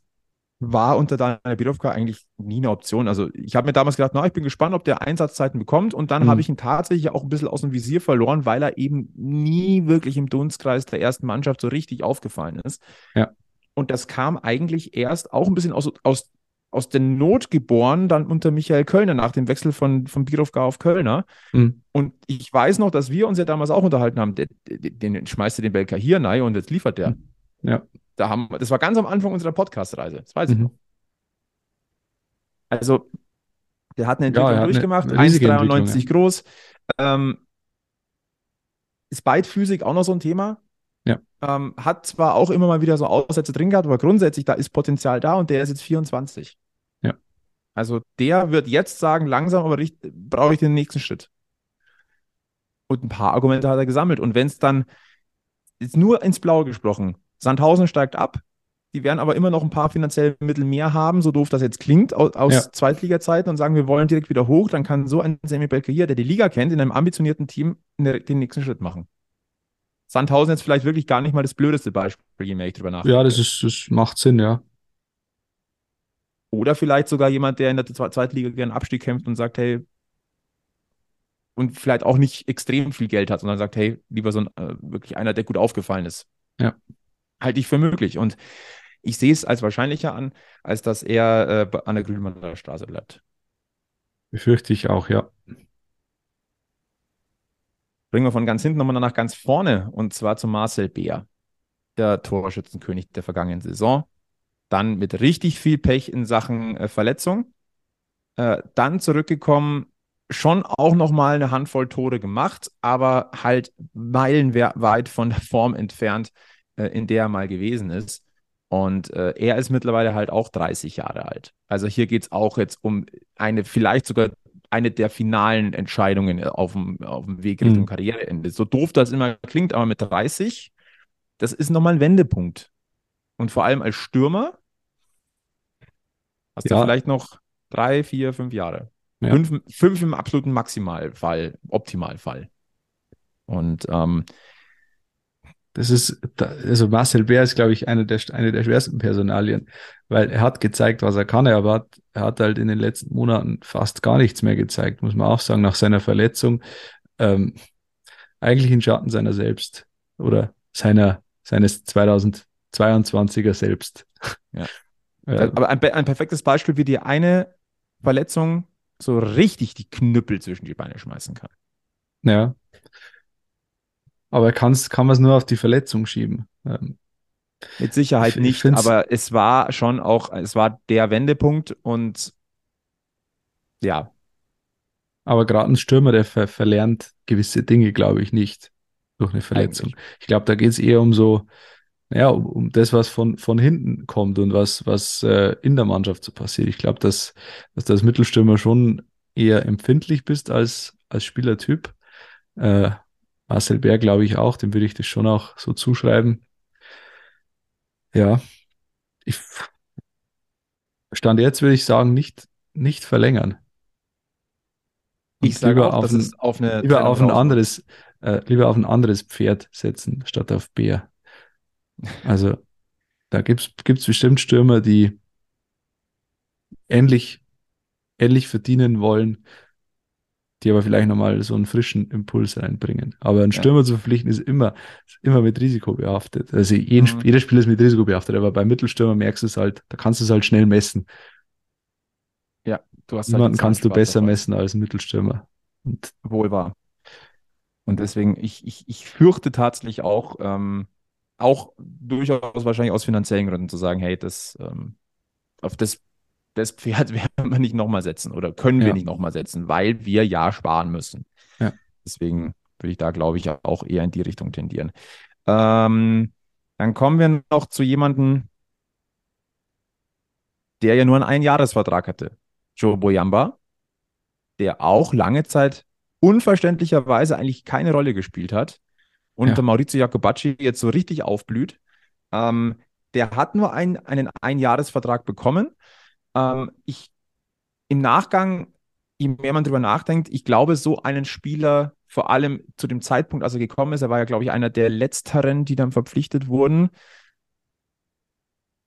war unter Daniel Birovka eigentlich nie eine Option. Also ich habe mir damals gedacht, na, ich bin gespannt, ob der Einsatzzeiten bekommt. Und dann mhm. habe ich ihn tatsächlich auch ein bisschen aus dem Visier verloren, weil er eben nie wirklich im Dunstkreis der ersten Mannschaft so richtig aufgefallen ist.
Ja.
Und das kam eigentlich erst auch ein bisschen aus, aus, aus der Not geboren, dann unter Michael Kölner, nach dem Wechsel von, von Birovka auf Kölner. Mhm. Und ich weiß noch, dass wir uns ja damals auch unterhalten haben, den, den, schmeißt du den Belka hier rein und jetzt liefert der.
Ja.
Da haben, das war ganz am Anfang unserer Podcast-Reise. Das weiß ich mhm. noch. Also, der hat eine Entwicklung ja, durchgemacht, 1,93 groß. Ähm, ist Beidphysik auch noch so ein Thema?
Ja.
Ähm, hat zwar auch immer mal wieder so Aussätze drin gehabt, aber grundsätzlich, da ist Potenzial da und der ist jetzt 24.
Ja.
Also der wird jetzt sagen, langsam, aber brauche ich den nächsten Schritt. Und ein paar Argumente hat er gesammelt. Und wenn es dann, jetzt nur ins Blaue gesprochen, Sandhausen steigt ab. Die werden aber immer noch ein paar finanzielle Mittel mehr haben, so doof das jetzt klingt, aus, aus ja. Zweitliga-Zeiten und sagen, wir wollen direkt wieder hoch. Dann kann so ein Sammy Belke hier, der die Liga kennt, in einem ambitionierten Team den nächsten Schritt machen. Sandhausen ist vielleicht wirklich gar nicht mal das blödeste Beispiel, je mehr ich drüber nachdenke.
Ja, das, ist, das macht Sinn, ja.
Oder vielleicht sogar jemand, der in der Zweitliga gerne Abstieg kämpft und sagt, hey, und vielleicht auch nicht extrem viel Geld hat, sondern sagt, hey, lieber so ein, äh, wirklich einer, der gut aufgefallen ist.
Ja
halte ich für möglich. Und ich sehe es als wahrscheinlicher an, als dass er äh, an der Grünwalder Straße bleibt.
Befürchte ich auch, ja.
Bringen wir von ganz hinten nochmal nach ganz vorne und zwar zu Marcel Beer, der Torschützenkönig der vergangenen Saison. Dann mit richtig viel Pech in Sachen äh, Verletzung. Äh, dann zurückgekommen, schon auch nochmal eine Handvoll Tore gemacht, aber halt meilenweit von der Form entfernt, äh, in der er mal gewesen ist. Und äh, er ist mittlerweile halt auch 30 Jahre alt. Also hier geht es auch jetzt um eine, vielleicht sogar eine der finalen Entscheidungen auf dem, auf dem Weg Richtung
Mhm.
Karriereende. So doof das immer klingt, aber mit 30, das ist nochmal ein Wendepunkt. Und vor allem als Stürmer hast du
Ja.
vielleicht noch drei, vier, fünf Jahre.
Ja.
Fünf, fünf im absoluten Maximalfall, Optimalfall. Und ähm,
Das ist, also Marcel Bär ist, glaube ich, eine der, eine der schwersten Personalien, weil er hat gezeigt, was er kann, aber hat, er hat halt in den letzten Monaten fast gar nichts mehr gezeigt, muss man auch sagen, nach seiner Verletzung. Ähm, eigentlich in Schatten seiner selbst oder seiner, seines 2022er selbst.
Ja.
Äh,
aber ein, ein perfektes Beispiel, wie dir eine Verletzung so richtig die Knüppel zwischen die Beine schmeißen kann.
ja. Aber kann's, kann man es nur auf die Verletzung schieben. Ähm,
Mit Sicherheit
Ich- ich
nicht,
find's-
aber es war schon auch, es war der Wendepunkt und ja,
Aber gerade ein Stürmer, der ver verlernt gewisse Dinge, glaube ich, nicht durch eine Verletzung. Ich glaube, da geht es eher um so, ja, um, um das, was von, von hinten kommt und was, was äh, in der Mannschaft so passiert. Ich glaube, dass, dass du als Mittelstürmer schon eher empfindlich bist als, als Spielertyp. Äh, Marcel Bär, glaube ich, auch, dem würde ich das schon auch so zuschreiben. Ja, ich stand jetzt, würde ich sagen, nicht, nicht verlängern. Und
ich sage
lieber
auch,
auf
dass
ein-
es auf eine
lieber auf ein anderes, äh, lieber auf ein anderes Pferd setzen, statt auf Bär. Also, da gibt's gibt's bestimmt Stürmer, die ähnlich, ähnlich verdienen wollen, die aber vielleicht nochmal so einen frischen Impuls reinbringen. Aber einen
Ja.
Stürmer zu verpflichten ist immer, ist immer mit Risiko behaftet. Also jeden,
Mhm.
jeder Spieler ist mit Risiko behaftet, aber bei Mittelstürmer merkst du es halt, da kannst du es halt schnell messen.
Ja, du hast halt
Niemanden
den
kannst du besser
davon.
messen als Mittelstürmer. Und
Wohl wahr. Und deswegen, ich, ich, ich fürchte tatsächlich auch, ähm, auch durchaus wahrscheinlich aus finanziellen Gründen zu sagen, hey, das, ähm, auf das, das Pferd werden wir nicht nochmal setzen oder können wir
Ja.
nicht nochmal setzen, weil wir ja sparen müssen.
Ja.
Deswegen würde ich da, glaube ich, auch eher in die Richtung tendieren. Ähm, dann kommen wir noch zu jemandem, der ja nur einen Einjahresvertrag hatte. Joe Boyamba, der auch lange Zeit unverständlicherweise eigentlich keine Rolle gespielt hat. Unter
Ja.
Maurizio Jacobacci jetzt so richtig aufblüht. Ähm, der hat nur ein, einen Einjahresvertrag bekommen. Ähm, ich im Nachgang, je mehr man drüber nachdenkt, ich glaube, so einen Spieler, vor allem zu dem Zeitpunkt, als er gekommen ist, er war ja, glaube ich, einer der letzteren, die dann verpflichtet wurden,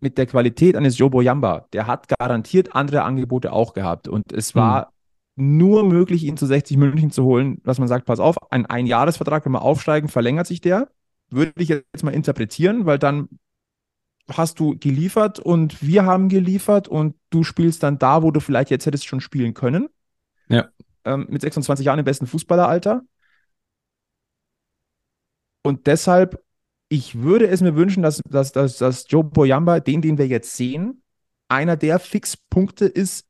mit der Qualität eines Joe Boyamba, der hat garantiert andere Angebote auch gehabt. Und es war nur möglich, ihn zu 60 München zu holen, dass man sagt, pass auf, ein Einjahresvertrag, wenn wir aufsteigen, verlängert sich der. Würde ich jetzt mal interpretieren, weil dann hast du geliefert und wir haben geliefert und du spielst dann da, wo du vielleicht jetzt hättest schon spielen können.
Ja.
Ähm, mit 26 Jahren im besten Fußballeralter. Und deshalb, ich würde es mir wünschen, dass, dass, dass, dass Joe Boyamba, den, den wir jetzt sehen, einer der Fixpunkte ist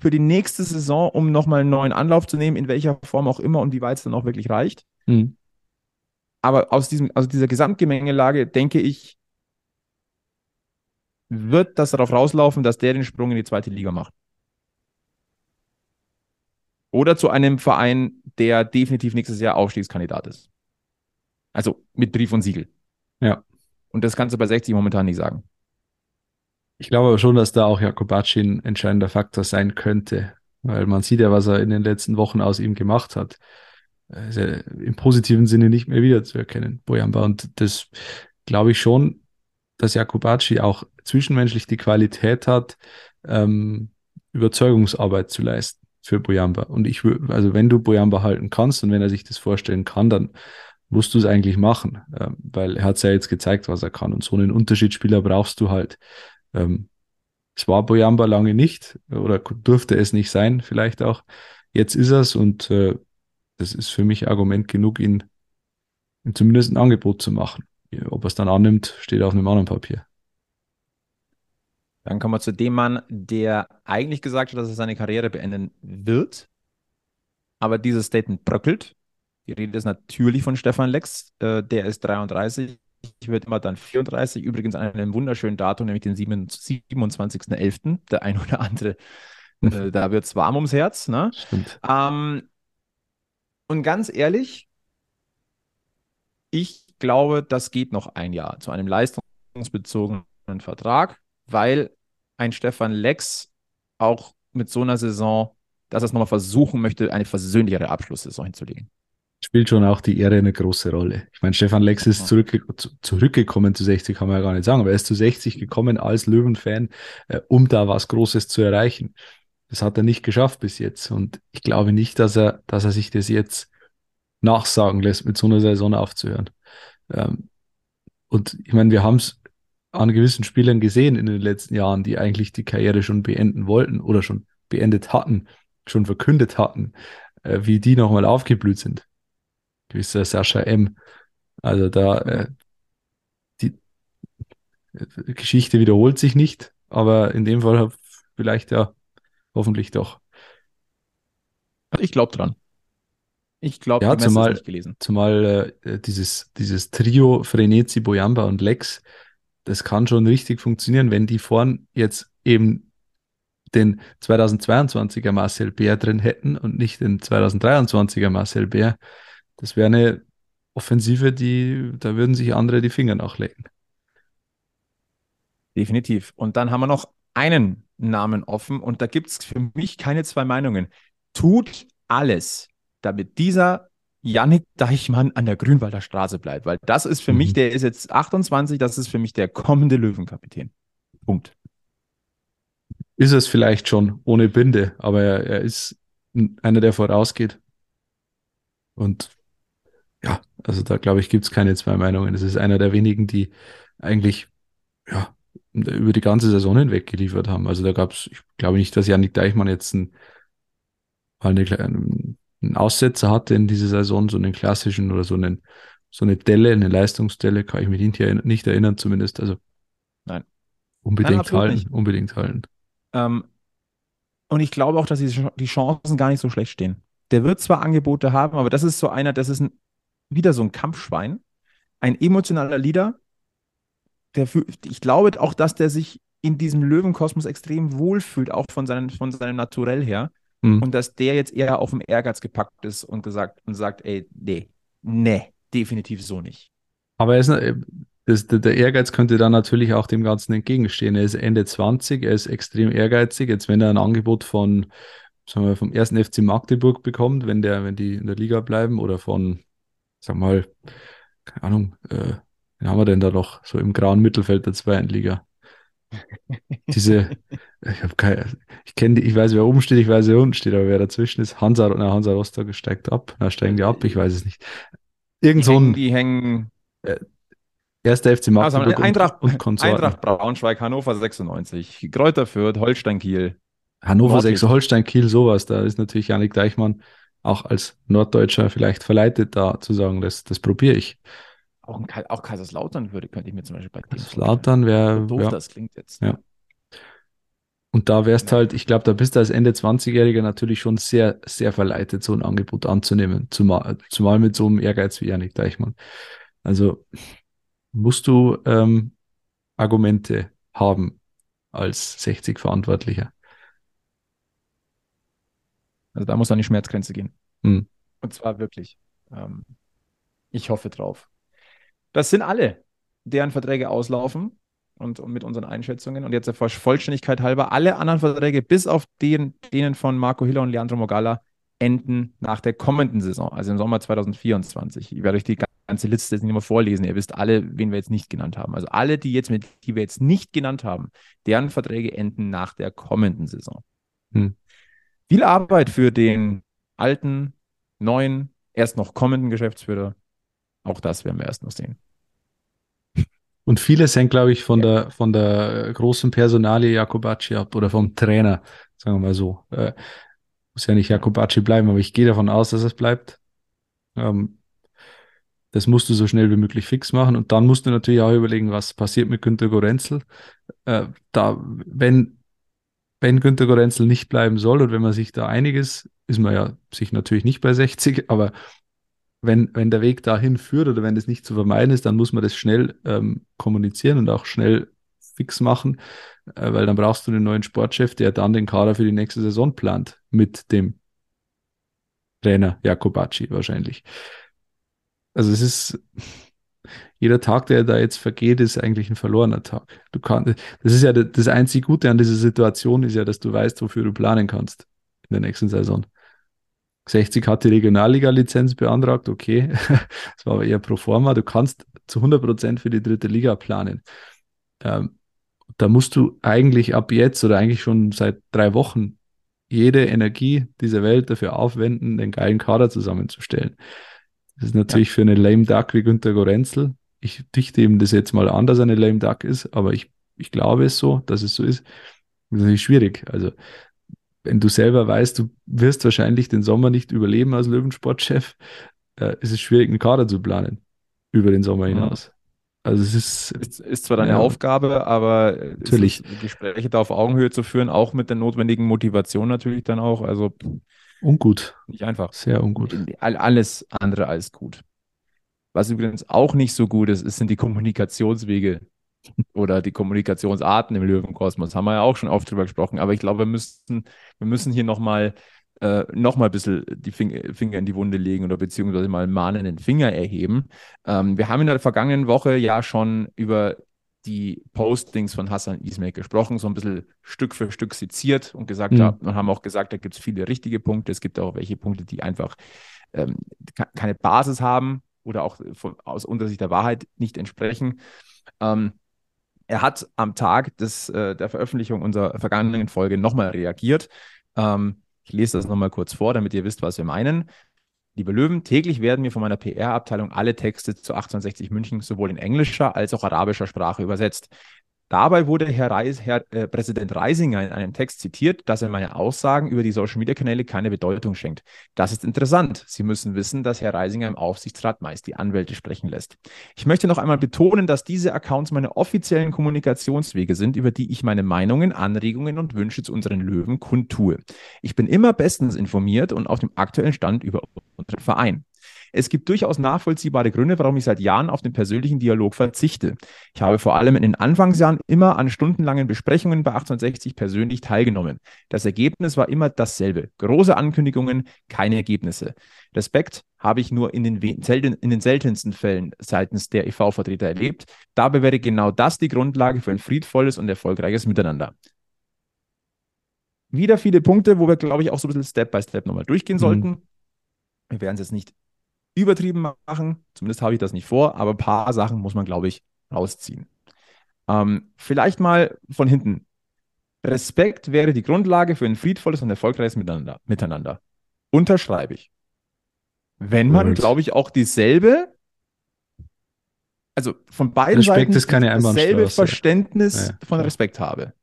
für die nächste Saison, um nochmal einen neuen Anlauf zu nehmen, in welcher Form auch immer und wie weit es dann auch wirklich reicht.
hm,
Aber aus, diesem, aus dieser Gesamtgemengelage denke ich, wird das darauf rauslaufen, dass der den Sprung in die zweite Liga macht. Oder zu einem Verein, der definitiv nächstes Jahr Aufstiegskandidat ist. Also mit Brief und Siegel.
Ja.
Und das kannst du bei 60 momentan nicht sagen.
Ich glaube aber schon, dass da auch Jakobacci ein entscheidender Faktor sein könnte, weil man sieht ja, was er in den letzten Wochen aus ihm gemacht hat. Ja im positiven Sinne nicht mehr wiederzuerkennen, Boyamba. Und das glaube ich schon, dass Jakobacci auch zwischenmenschlich die Qualität hat, ähm, Überzeugungsarbeit zu leisten für Boyamba. Und ich würde, also wenn du Boyamba halten kannst und wenn er sich das vorstellen kann, dann musst du es eigentlich machen, ähm, weil er hat ja jetzt gezeigt, was er kann. Und so einen Unterschiedsspieler brauchst du halt. Ähm, es war Boyamba lange nicht oder durfte es nicht sein, vielleicht auch. Jetzt ist es und äh, das ist für mich Argument genug, ihn, ihm zumindest ein Angebot zu machen. Ob er es dann annimmt, steht auf einem anderen Papier.
Dann kommen wir zu dem Mann, der eigentlich gesagt hat, dass er seine Karriere beenden wird, aber dieses Statement bröckelt. Die Rede ist natürlich von Stefan Lex, äh, der ist 33, wird immer dann 34, übrigens an einem wunderschönen Datum, nämlich den 27.11. Der ein oder andere Äh, da wird es warm ums Herz. Ne?
Stimmt.
Ähm, und ganz ehrlich, ich glaube, das geht noch ein Jahr zu einem leistungsbezogenen Vertrag, weil ein Stefan Lex auch mit so einer Saison, dass er es nochmal versuchen möchte, eine versöhnlichere Abschlusssaison hinzulegen.
Spielt schon auch die Ehre eine große Rolle. Ich meine, Stefan Lex ist zurückge zu, zurückgekommen zu 60, kann man ja gar nicht sagen, aber er ist zu 60 gekommen als Löwen-Fan, äh, um da was Großes zu erreichen. Das hat er nicht geschafft bis jetzt. Und ich glaube nicht, dass er, dass er sich das jetzt nachsagen lässt, mit so einer Saison aufzuhören. Ähm, und ich meine, wir haben es an gewissen Spielern gesehen in den letzten Jahren, die eigentlich die Karriere schon beenden wollten oder schon beendet hatten, schon verkündet hatten, äh, wie die nochmal aufgeblüht sind. Gewisser Sascha M. Also da, äh, die äh, Geschichte wiederholt sich nicht, aber in dem Fall vielleicht ja hoffentlich doch.
Ich glaube dran. Ich glaube,
ja, zumal,
nicht gelesen.
Zumal äh, dieses, dieses Trio Frenetzi, Boyamba und Lex, das kann schon richtig funktionieren, wenn die vorn jetzt eben den 2022er Marcel Bär drin hätten und nicht den 2023er Marcel Bär. Das wäre eine Offensive, die, da würden sich andere die Finger nachlegen.
Definitiv. Und dann haben wir noch einen Namen offen und da gibt es für mich keine zwei Meinungen. Tut alles, damit dieser Yannick Deichmann an der Grünwalder Straße bleibt, weil das ist für mhm. mich, der ist jetzt 28, das ist für mich der kommende Löwenkapitän. Punkt.
Ist es vielleicht schon ohne Binde, aber er, er ist einer, der vorausgeht. Und ja, also da glaube ich, gibt es keine zwei Meinungen. Es ist einer der wenigen, die eigentlich ja, über die ganze Saison hinweg geliefert haben. Also da gab es, ich glaube nicht, dass Janik Deichmann jetzt ein, mal eine, einen Aussetzer hatte in dieser Saison, so einen klassischen oder so einen, so eine Delle, eine Leistungsdelle, kann ich mich nicht, nicht erinnern, zumindest. Also
nein.
Unbedingt nein, halten, nicht. unbedingt halten.
Ähm, und ich glaube auch, dass die, die Chancen gar nicht so schlecht stehen. Der wird zwar Angebote haben, aber das ist so einer, das ist ein, wieder so ein Kampfschwein, ein emotionaler Leader. Der, ich glaube auch, dass der sich in diesem Löwenkosmos extrem wohlfühlt, auch von, seinen, von seinem Naturell her. Mhm. Und dass der jetzt eher auf dem Ehrgeiz gepackt ist und gesagt und sagt, ey, nee, nee, definitiv so nicht.
Aber er ist, äh, das, der Ehrgeiz könnte dann natürlich auch dem Ganzen entgegenstehen. Er ist Ende 20, er ist extrem ehrgeizig. Jetzt, wenn er ein Angebot von, sagen wir, vom ersten FC Magdeburg bekommt, wenn der, wenn die in der Liga bleiben oder von, sag mal, keine Ahnung, äh, wen haben wir denn da noch so im grauen Mittelfeld der zweiten Liga? Diese, ich habe keine, ich kenne die, ich weiß, wer oben steht, ich weiß, wer unten steht, aber wer dazwischen ist, Hansa, na, Hansa Rostock steigt ab, na, steigen die ab, ich weiß es nicht. Irgend so ein,
die hängen,
äh, erster FC Magdeburg
also Eintracht,
und, und
Eintracht Braunschweig, Hannover 96, Kräuter Fürth, Holstein Kiel.
Hannover 6, Holstein Kiel, sowas, da ist natürlich Janik Deichmann auch als Norddeutscher vielleicht verleitet, da zu sagen, das, das probiere ich.
Auch, auch Kaiserslautern würde, könnte ich mir zum Beispiel bei
Kaiserslautern wäre.
Doof
ja.
das klingt jetzt.
Ja. Und da wärst ja. halt, ich glaube, da bist du als Ende 20-Jähriger natürlich schon sehr, sehr verleitet, so ein Angebot anzunehmen. Zumal, zumal mit so einem Ehrgeiz wie Janik Deichmann. Also musst du ähm, Argumente haben als 60-Verantwortlicher.
Also da muss an die Schmerzgrenze gehen.
Hm.
Und zwar wirklich. Ähm, ich hoffe drauf. Das sind alle, deren Verträge auslaufen und, und mit unseren Einschätzungen. Und jetzt der Vollständigkeit halber, alle anderen Verträge, bis auf den, denen von Marco Hiller und Leandro Mogala, enden nach der kommenden Saison, also im Sommer 2024. Ich werde euch die ganze Liste jetzt nicht mehr vorlesen. Ihr wisst alle, wen wir jetzt nicht genannt haben. Also alle, die jetzt mit, die wir jetzt nicht genannt haben, deren Verträge enden nach der kommenden Saison.
Hm.
Viel Arbeit für den alten, neuen, erst noch kommenden Geschäftsführer. Auch das werden wir erst noch sehen.
Und vieles hängt, glaube ich, von ja. der von der großen Personalie Jakobacci ab oder vom Trainer, sagen wir mal so. Äh, muss ja nicht Jakobacci bleiben, aber ich gehe davon aus, dass es bleibt. Ähm, das musst du so schnell wie möglich fix machen. Und dann musst du natürlich auch überlegen, was passiert mit Günter Gorenzel. Äh, da, wenn, wenn Günter Gorenzel nicht bleiben soll und wenn man sich da einiges, ist man ja sich natürlich nicht bei 60, aber wenn, wenn der Weg dahin führt oder wenn das nicht zu vermeiden ist, dann muss man das schnell ähm, kommunizieren und auch schnell fix machen, äh, weil dann brauchst du einen neuen Sportchef, der dann den Kader für die nächste Saison plant mit dem Trainer Jakobacci wahrscheinlich. Also es ist jeder Tag, der da jetzt vergeht, ist eigentlich ein verlorener Tag. Du kannst, das ist ja das einzige Gute an dieser Situation ist ja, dass du weißt, wofür du planen kannst in der nächsten Saison. 60 hat die Regionalliga-Lizenz beantragt, okay. das war aber eher pro forma. Du kannst zu 100 Prozent für die dritte Liga planen. Ähm, da musst du eigentlich ab jetzt oder eigentlich schon seit drei Wochen jede Energie dieser Welt dafür aufwenden, den geilen Kader zusammenzustellen. Das ist natürlich ja. für einen Lame Duck wie Günter Gorenzel. Ich dichte ihm das jetzt mal an, dass er eine Lame Duck ist, aber ich, ich glaube es so, dass es so ist. Das ist natürlich schwierig. Also wenn du selber weißt, du wirst wahrscheinlich den Sommer nicht überleben als Löwensportchef, äh, ist es schwierig, einen Kader zu planen über den Sommer hinaus. Also es ist,
ist, ist zwar deine ja, Aufgabe, aber
natürlich
Gespräche da auf Augenhöhe zu führen, auch mit der notwendigen Motivation natürlich dann auch. Also
ungut.
Nicht einfach.
Sehr ungut.
Alles andere als gut. Was übrigens auch nicht so gut ist, sind die Kommunikationswege oder die Kommunikationsarten im Löwenkosmos. Haben wir ja auch schon oft drüber gesprochen. Aber ich glaube, wir müssen, wir müssen hier nochmal äh, noch mal ein bisschen die Finger, in die Wunde legen oder beziehungsweise mal einen mahnenden Finger erheben. Ähm, wir haben in der vergangenen Woche ja schon über die Postings von Hassan Ismail gesprochen, so ein bisschen Stück für Stück seziert und gesagt, mhm. ja, und haben auch gesagt, da gibt es viele richtige Punkte. Es gibt auch welche Punkte, die einfach ähm, keine Basis haben oder auch von, aus unserer Sicht der Wahrheit nicht entsprechen. Ähm, er hat am Tag des, äh, der Veröffentlichung unserer vergangenen Folge nochmal reagiert. Ähm, ich lese das nochmal kurz vor, damit ihr wisst, was wir meinen. Liebe Löwen, täglich werden mir von meiner PR-Abteilung alle Texte zu 1860 München sowohl in englischer als auch arabischer Sprache übersetzt. Dabei wurde Herr, Reis, Herr äh, Präsident Reisinger in einem Text zitiert, dass er meine Aussagen über die Social-Media-Kanäle keine Bedeutung schenkt. Das ist interessant. Sie müssen wissen, dass Herr Reisinger im Aufsichtsrat meist die Anwälte sprechen lässt. Ich möchte noch einmal betonen, dass diese Accounts meine offiziellen Kommunikationswege sind, über die ich meine Meinungen, Anregungen und Wünsche zu unseren Löwen kundtue. Ich bin immer bestens informiert und auf dem aktuellen Stand über unseren Verein. Es gibt durchaus nachvollziehbare Gründe, warum ich seit Jahren auf den persönlichen Dialog verzichte. Ich habe vor allem in den Anfangsjahren immer an stundenlangen Besprechungen bei 1860 persönlich teilgenommen. Das Ergebnis war immer dasselbe. Große Ankündigungen, keine Ergebnisse. Respekt habe ich nur in den, selten, in den seltensten Fällen seitens der EV-Vertreter erlebt. Dabei wäre genau das die Grundlage für ein friedvolles und erfolgreiches Miteinander wieder viele Punkte, wo wir, glaube ich, auch so ein bisschen Step by Step nochmal durchgehen mhm. sollten. Wir werden es jetzt nicht übertrieben machen. Zumindest habe ich das nicht vor, aber ein paar Sachen muss man, glaube ich, rausziehen. Ähm, vielleicht mal von hinten. Respekt wäre die Grundlage für ein friedvolles und erfolgreiches Miteinander. Miteinander. Unterschreibe ich. Wenn man, glaube ich, auch dieselbe, also von beiden
Respekt
Seiten
dasselbe
Verständnis ja, von Respekt habe.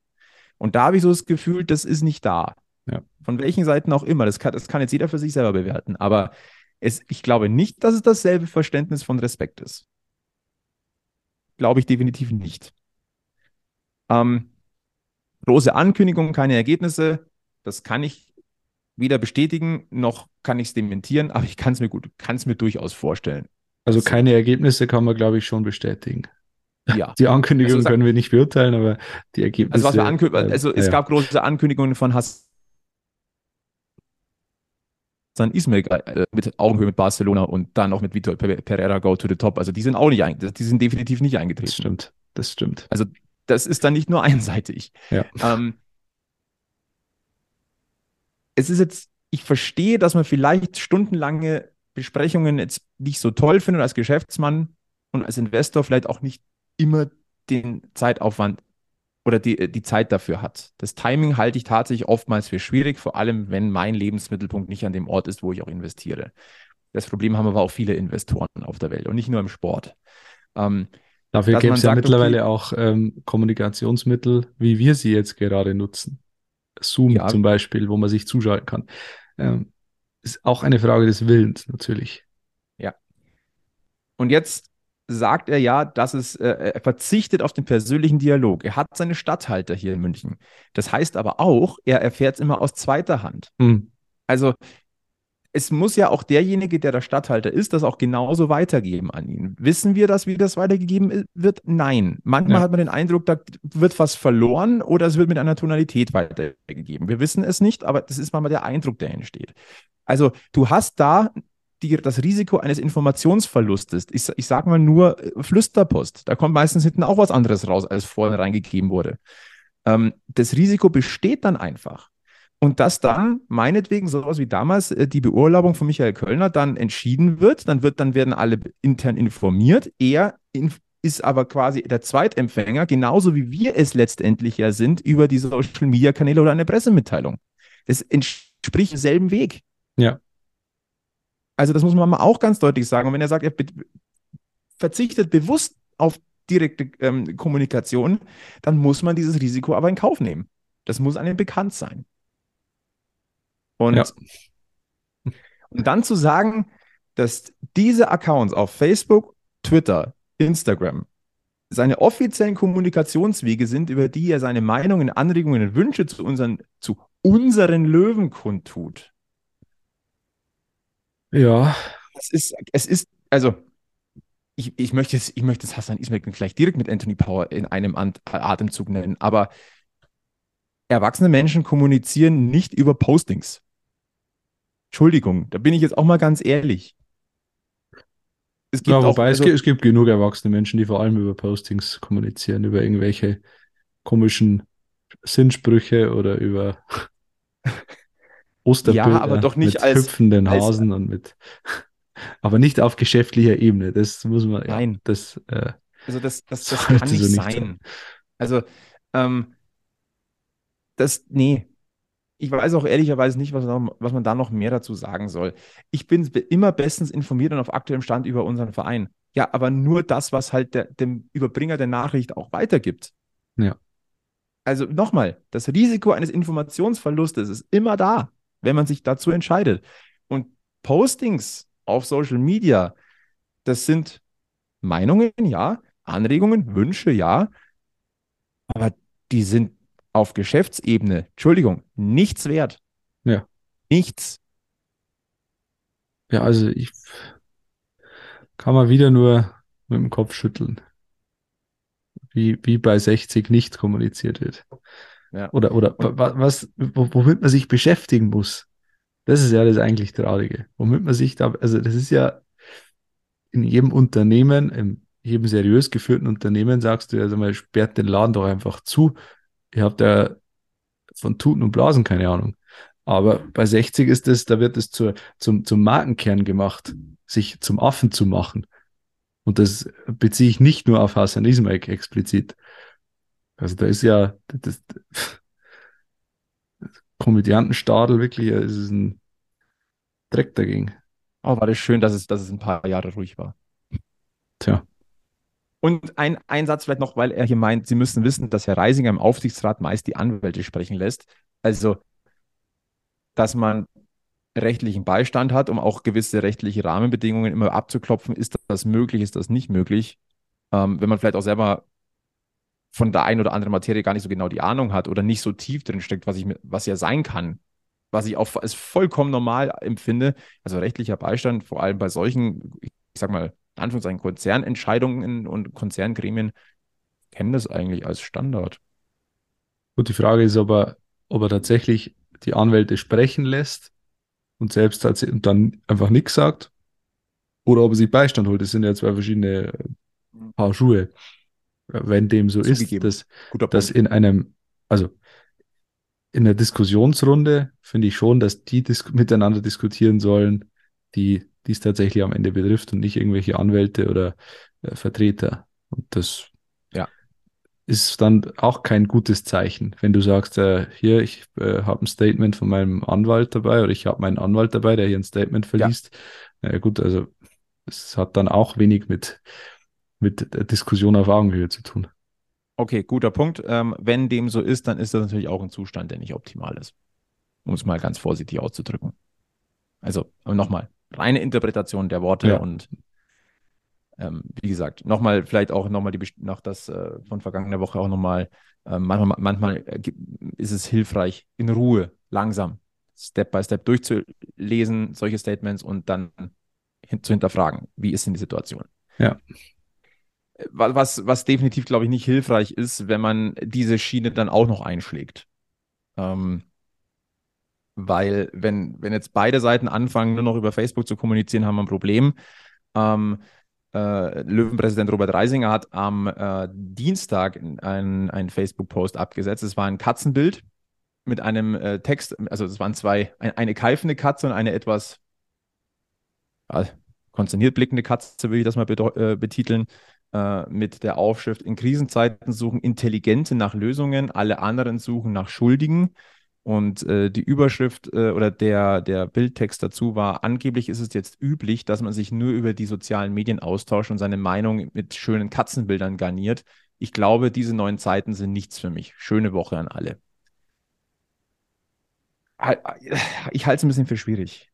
Und da habe ich so das Gefühl, das ist nicht da.
Ja.
Von welchen Seiten auch immer. Das kann, das kann jetzt jeder für sich selber bewerten. Aber es, ich glaube nicht, dass es dasselbe Verständnis von Respekt ist. Glaube ich definitiv nicht. Ähm, große Ankündigungen, keine Ergebnisse. Das kann ich weder bestätigen, noch kann ich es dementieren, aber ich kann es mir gut, kann es mir durchaus vorstellen.
Also keine Ergebnisse kann man, glaube ich, schon bestätigen.
Ja.
Die Ankündigung also, können wir nicht beurteilen, aber die Ergebnisse.
Also, was wir ankündigen, also es ja. gab große Ankündigungen von Hass San Ismail äh, mit Augenhöhe mit Barcelona und dann auch mit Vitor Pereira go to the top. Also die sind auch nicht, die sind definitiv nicht eingetreten. Das
stimmt, das stimmt.
Also das ist dann nicht nur einseitig.
Ja.
Ähm, es ist jetzt, ich verstehe, dass man vielleicht stundenlange Besprechungen jetzt nicht so toll findet als Geschäftsmann und als Investor vielleicht auch nicht immer den Zeitaufwand oder die, die Zeit dafür hat. Das Timing halte ich tatsächlich oftmals für schwierig, vor allem wenn mein Lebensmittelpunkt nicht an dem Ort ist, wo ich auch investiere. Das Problem haben aber auch viele Investoren auf der Welt und nicht nur im Sport.
Ähm, Dafür gibt es ja mittlerweile okay, auch ähm, Kommunikationsmittel, wie wir sie jetzt gerade nutzen. Zoom ja, zum Beispiel, wo man sich zuschalten kann. Ähm, ist auch eine Frage des Willens natürlich.
Ja. Und jetzt sagt er ja, dass es, äh, er verzichtet auf den persönlichen Dialog. Er hat seine Statthalter hier in München. Das heißt aber auch, er erfährt es immer aus zweiter Hand.
Mhm.
Also es muss ja auch derjenige, der der Stadthalter ist, das auch genauso weitergeben an ihn. Wissen wir das, wie das weitergegeben wird? Nein. Manchmal ja. hat man den Eindruck, da wird was verloren oder es wird mit einer Tonalität weitergegeben. Wir wissen es nicht, aber das ist manchmal der Eindruck, der entsteht. Also du hast da die, das Risiko eines Informationsverlustes. Ich, ich sage mal nur äh, Flüsterpost. Da kommt meistens hinten auch was anderes raus, als vorne reingegeben wurde. Ähm, das Risiko besteht dann einfach. Und dass dann meinetwegen sowas wie damals äh, die Beurlaubung von Michael Kölner dann entschieden wird, dann wird, dann werden alle intern informiert. Er inf ist aber quasi der Zweitempfänger, genauso wie wir es letztendlich ja sind, über die Social Media Kanäle oder eine Pressemitteilung. Das entspricht demselben Weg.
Ja.
Also, das muss man mal auch ganz deutlich sagen. Und wenn er sagt, er be verzichtet bewusst auf direkte ähm, Kommunikation, dann muss man dieses Risiko aber in Kauf nehmen. Das muss einem bekannt sein. Und, ja. und dann zu sagen, dass diese Accounts auf Facebook, Twitter, Instagram seine offiziellen Kommunikationswege sind, über die er seine Meinungen, Anregungen und Wünsche zu unseren, zu unseren Löwen kundtut.
Ja.
Es ist, es ist, also, ich, ich möchte es, ich möchte es Hassan Ismail gleich direkt mit Anthony Power in einem Atemzug nennen, aber erwachsene Menschen kommunizieren nicht über Postings. Entschuldigung, da bin ich jetzt auch mal ganz ehrlich.
Es gibt ja, wobei auch, also, es, gibt, es gibt genug erwachsene Menschen, die vor allem über Postings kommunizieren, über irgendwelche komischen Sinnsprüche oder über Osterbilder
ja, aber doch nicht
mit
als
hüpfenden Hasen als, und mit aber nicht auf geschäftlicher Ebene. Das muss man.
Nein.
Ja, das, äh,
also das, das, das kann nicht, so nicht sein. sein. Also ähm, das, nee, ich weiß auch ehrlicherweise nicht, was, noch, was man da noch mehr dazu sagen soll. Ich bin immer bestens informiert und auf aktuellem Stand über unseren Verein. Ja, aber nur das, was halt der, dem Überbringer der Nachricht auch weitergibt.
Ja.
Also nochmal, das Risiko eines Informationsverlustes ist immer da, wenn man sich dazu entscheidet. Und Postings auf Social Media, das sind Meinungen, ja, Anregungen, Wünsche, ja, aber die sind auf Geschäftsebene, Entschuldigung, nichts wert.
Ja.
Nichts.
Ja, also ich kann mal wieder nur mit dem Kopf schütteln. Wie, wie bei 60 nicht kommuniziert wird. Ja. Oder, oder was, womit man sich beschäftigen muss. Das ist ja das eigentlich Traurige. Womit man sich da, also das ist ja in jedem Unternehmen, in jedem seriös geführten Unternehmen sagst du ja, also man sperrt den Laden doch einfach zu Ihr habt ja von Tuten und Blasen keine Ahnung. Aber bei 60 ist es, da wird es zur, zum, zum Markenkern gemacht, sich zum Affen zu machen. Und das beziehe ich nicht nur auf Hassan Ismail explizit. Also da ist ja das, das Komödiantenstadel wirklich, es ist ein Dreck dagegen.
Oh, war das schön, dass es, dass es ein paar Jahre ruhig war.
Tja.
Und ein, ein Satz vielleicht noch, weil er hier meint, Sie müssen wissen, dass Herr Reisinger im Aufsichtsrat meist die Anwälte sprechen lässt. Also, dass man rechtlichen Beistand hat, um auch gewisse rechtliche Rahmenbedingungen immer abzuklopfen. Ist das möglich, ist das nicht möglich? Ähm, wenn man vielleicht auch selber von der einen oder anderen Materie gar nicht so genau die Ahnung hat oder nicht so tief drin steckt, was, ich, was ja sein kann, was ich auch als vollkommen normal empfinde. Also rechtlicher Beistand, vor allem bei solchen, ich sag mal, in Anführungszeichen Konzernentscheidungen und Konzerngremien kennen das eigentlich als Standard.
Gut, die Frage ist, ob er, ob er tatsächlich die Anwälte sprechen lässt und selbst und dann einfach nichts sagt oder ob er sich Beistand holt. Das sind ja zwei verschiedene Paar Schuhe. Wenn dem so ist, dass, dass in einem, also in der Diskussionsrunde finde ich schon, dass die dis miteinander diskutieren sollen, die die es tatsächlich am Ende betrifft und nicht irgendwelche Anwälte oder äh, Vertreter. Und das ja. ist dann auch kein gutes Zeichen, wenn du sagst, äh, hier, ich äh, habe ein Statement von meinem Anwalt dabei oder ich habe meinen Anwalt dabei, der hier ein Statement verliest. Ja. Naja, gut, also es hat dann auch wenig mit, mit der Diskussion auf Augenhöhe zu tun.
Okay, guter Punkt. Ähm, wenn dem so ist, dann ist das natürlich auch ein Zustand, der nicht optimal ist. Um es mal ganz vorsichtig auszudrücken. Also nochmal, reine Interpretation der Worte ja. und ähm, wie gesagt, nochmal, vielleicht auch nochmal die nach das äh, von vergangener Woche auch nochmal, äh, manchmal, manchmal ist es hilfreich, in Ruhe, langsam Step by Step durchzulesen, solche Statements und dann hin zu hinterfragen, wie ist denn die Situation.
Ja.
Was, was definitiv, glaube ich, nicht hilfreich ist, wenn man diese Schiene dann auch noch einschlägt. Ähm, weil, wenn, wenn jetzt beide Seiten anfangen, nur noch über Facebook zu kommunizieren, haben wir ein Problem. Ähm, äh, Löwenpräsident Robert Reisinger hat am äh, Dienstag einen, Facebook-Post abgesetzt. Es war ein Katzenbild mit einem äh, Text, also es waren zwei, ein, eine keifende Katze und eine etwas ja, konsterniert blickende Katze, würde ich das mal äh, betiteln, äh, mit der Aufschrift: In Krisenzeiten suchen Intelligente nach Lösungen, alle anderen suchen nach Schuldigen. Und äh, die Überschrift äh, oder der, der Bildtext dazu war, angeblich ist es jetzt üblich, dass man sich nur über die sozialen Medien austauscht und seine Meinung mit schönen Katzenbildern garniert. Ich glaube, diese neuen Zeiten sind nichts für mich. Schöne Woche an alle. Ich halte es ein bisschen für schwierig.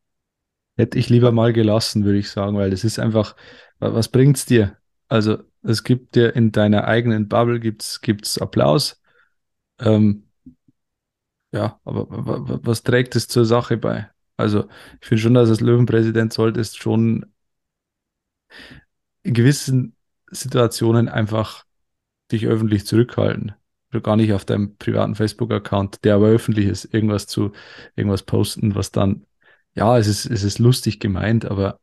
Hätte ich lieber mal gelassen, würde ich sagen, weil das ist einfach, was bringt es dir? Also, es gibt dir in deiner eigenen Bubble gibt's, gibt's Applaus. Ähm, ja, aber was trägt es zur Sache bei? Also, ich finde schon, dass als Löwenpräsident solltest schon in gewissen Situationen einfach dich öffentlich zurückhalten. Oder gar nicht auf deinem privaten Facebook-Account, der aber öffentlich ist, irgendwas zu, irgendwas posten, was dann, ja, es ist, es ist lustig gemeint, aber.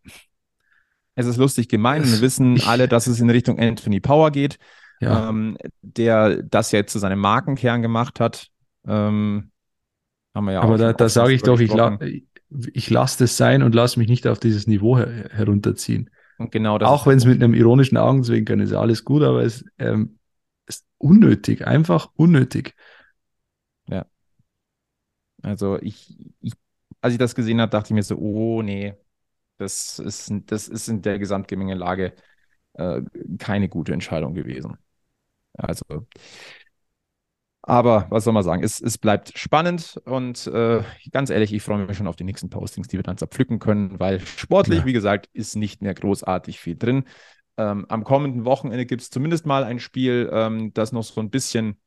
Es ist lustig gemeint. Wir wissen alle, dass es in Richtung Anthony Power geht, ja. ähm, der das ja jetzt zu seinem Markenkern gemacht hat. Ähm,
haben wir ja Aber da, da sage ich doch, ich, la ich lasse das sein und lasse mich nicht auf dieses Niveau her herunterziehen.
Und genau das
Auch wenn es mit einem ironischen Augenzwinkern ist, alles gut, aber es ähm, ist unnötig, einfach unnötig.
Ja. Also ich, ich, als ich das gesehen habe, dachte ich mir so, oh nee, das ist, das ist in der Gesamtgemengelage äh, keine gute Entscheidung gewesen. Also aber was soll man sagen? Es, es bleibt spannend und äh, ganz ehrlich, ich freue mich schon auf die nächsten Postings, die wir dann zerpflücken können, weil sportlich, ja. wie gesagt, ist nicht mehr großartig viel drin. Ähm, am kommenden Wochenende gibt es zumindest mal ein Spiel, ähm, das noch so ein bisschen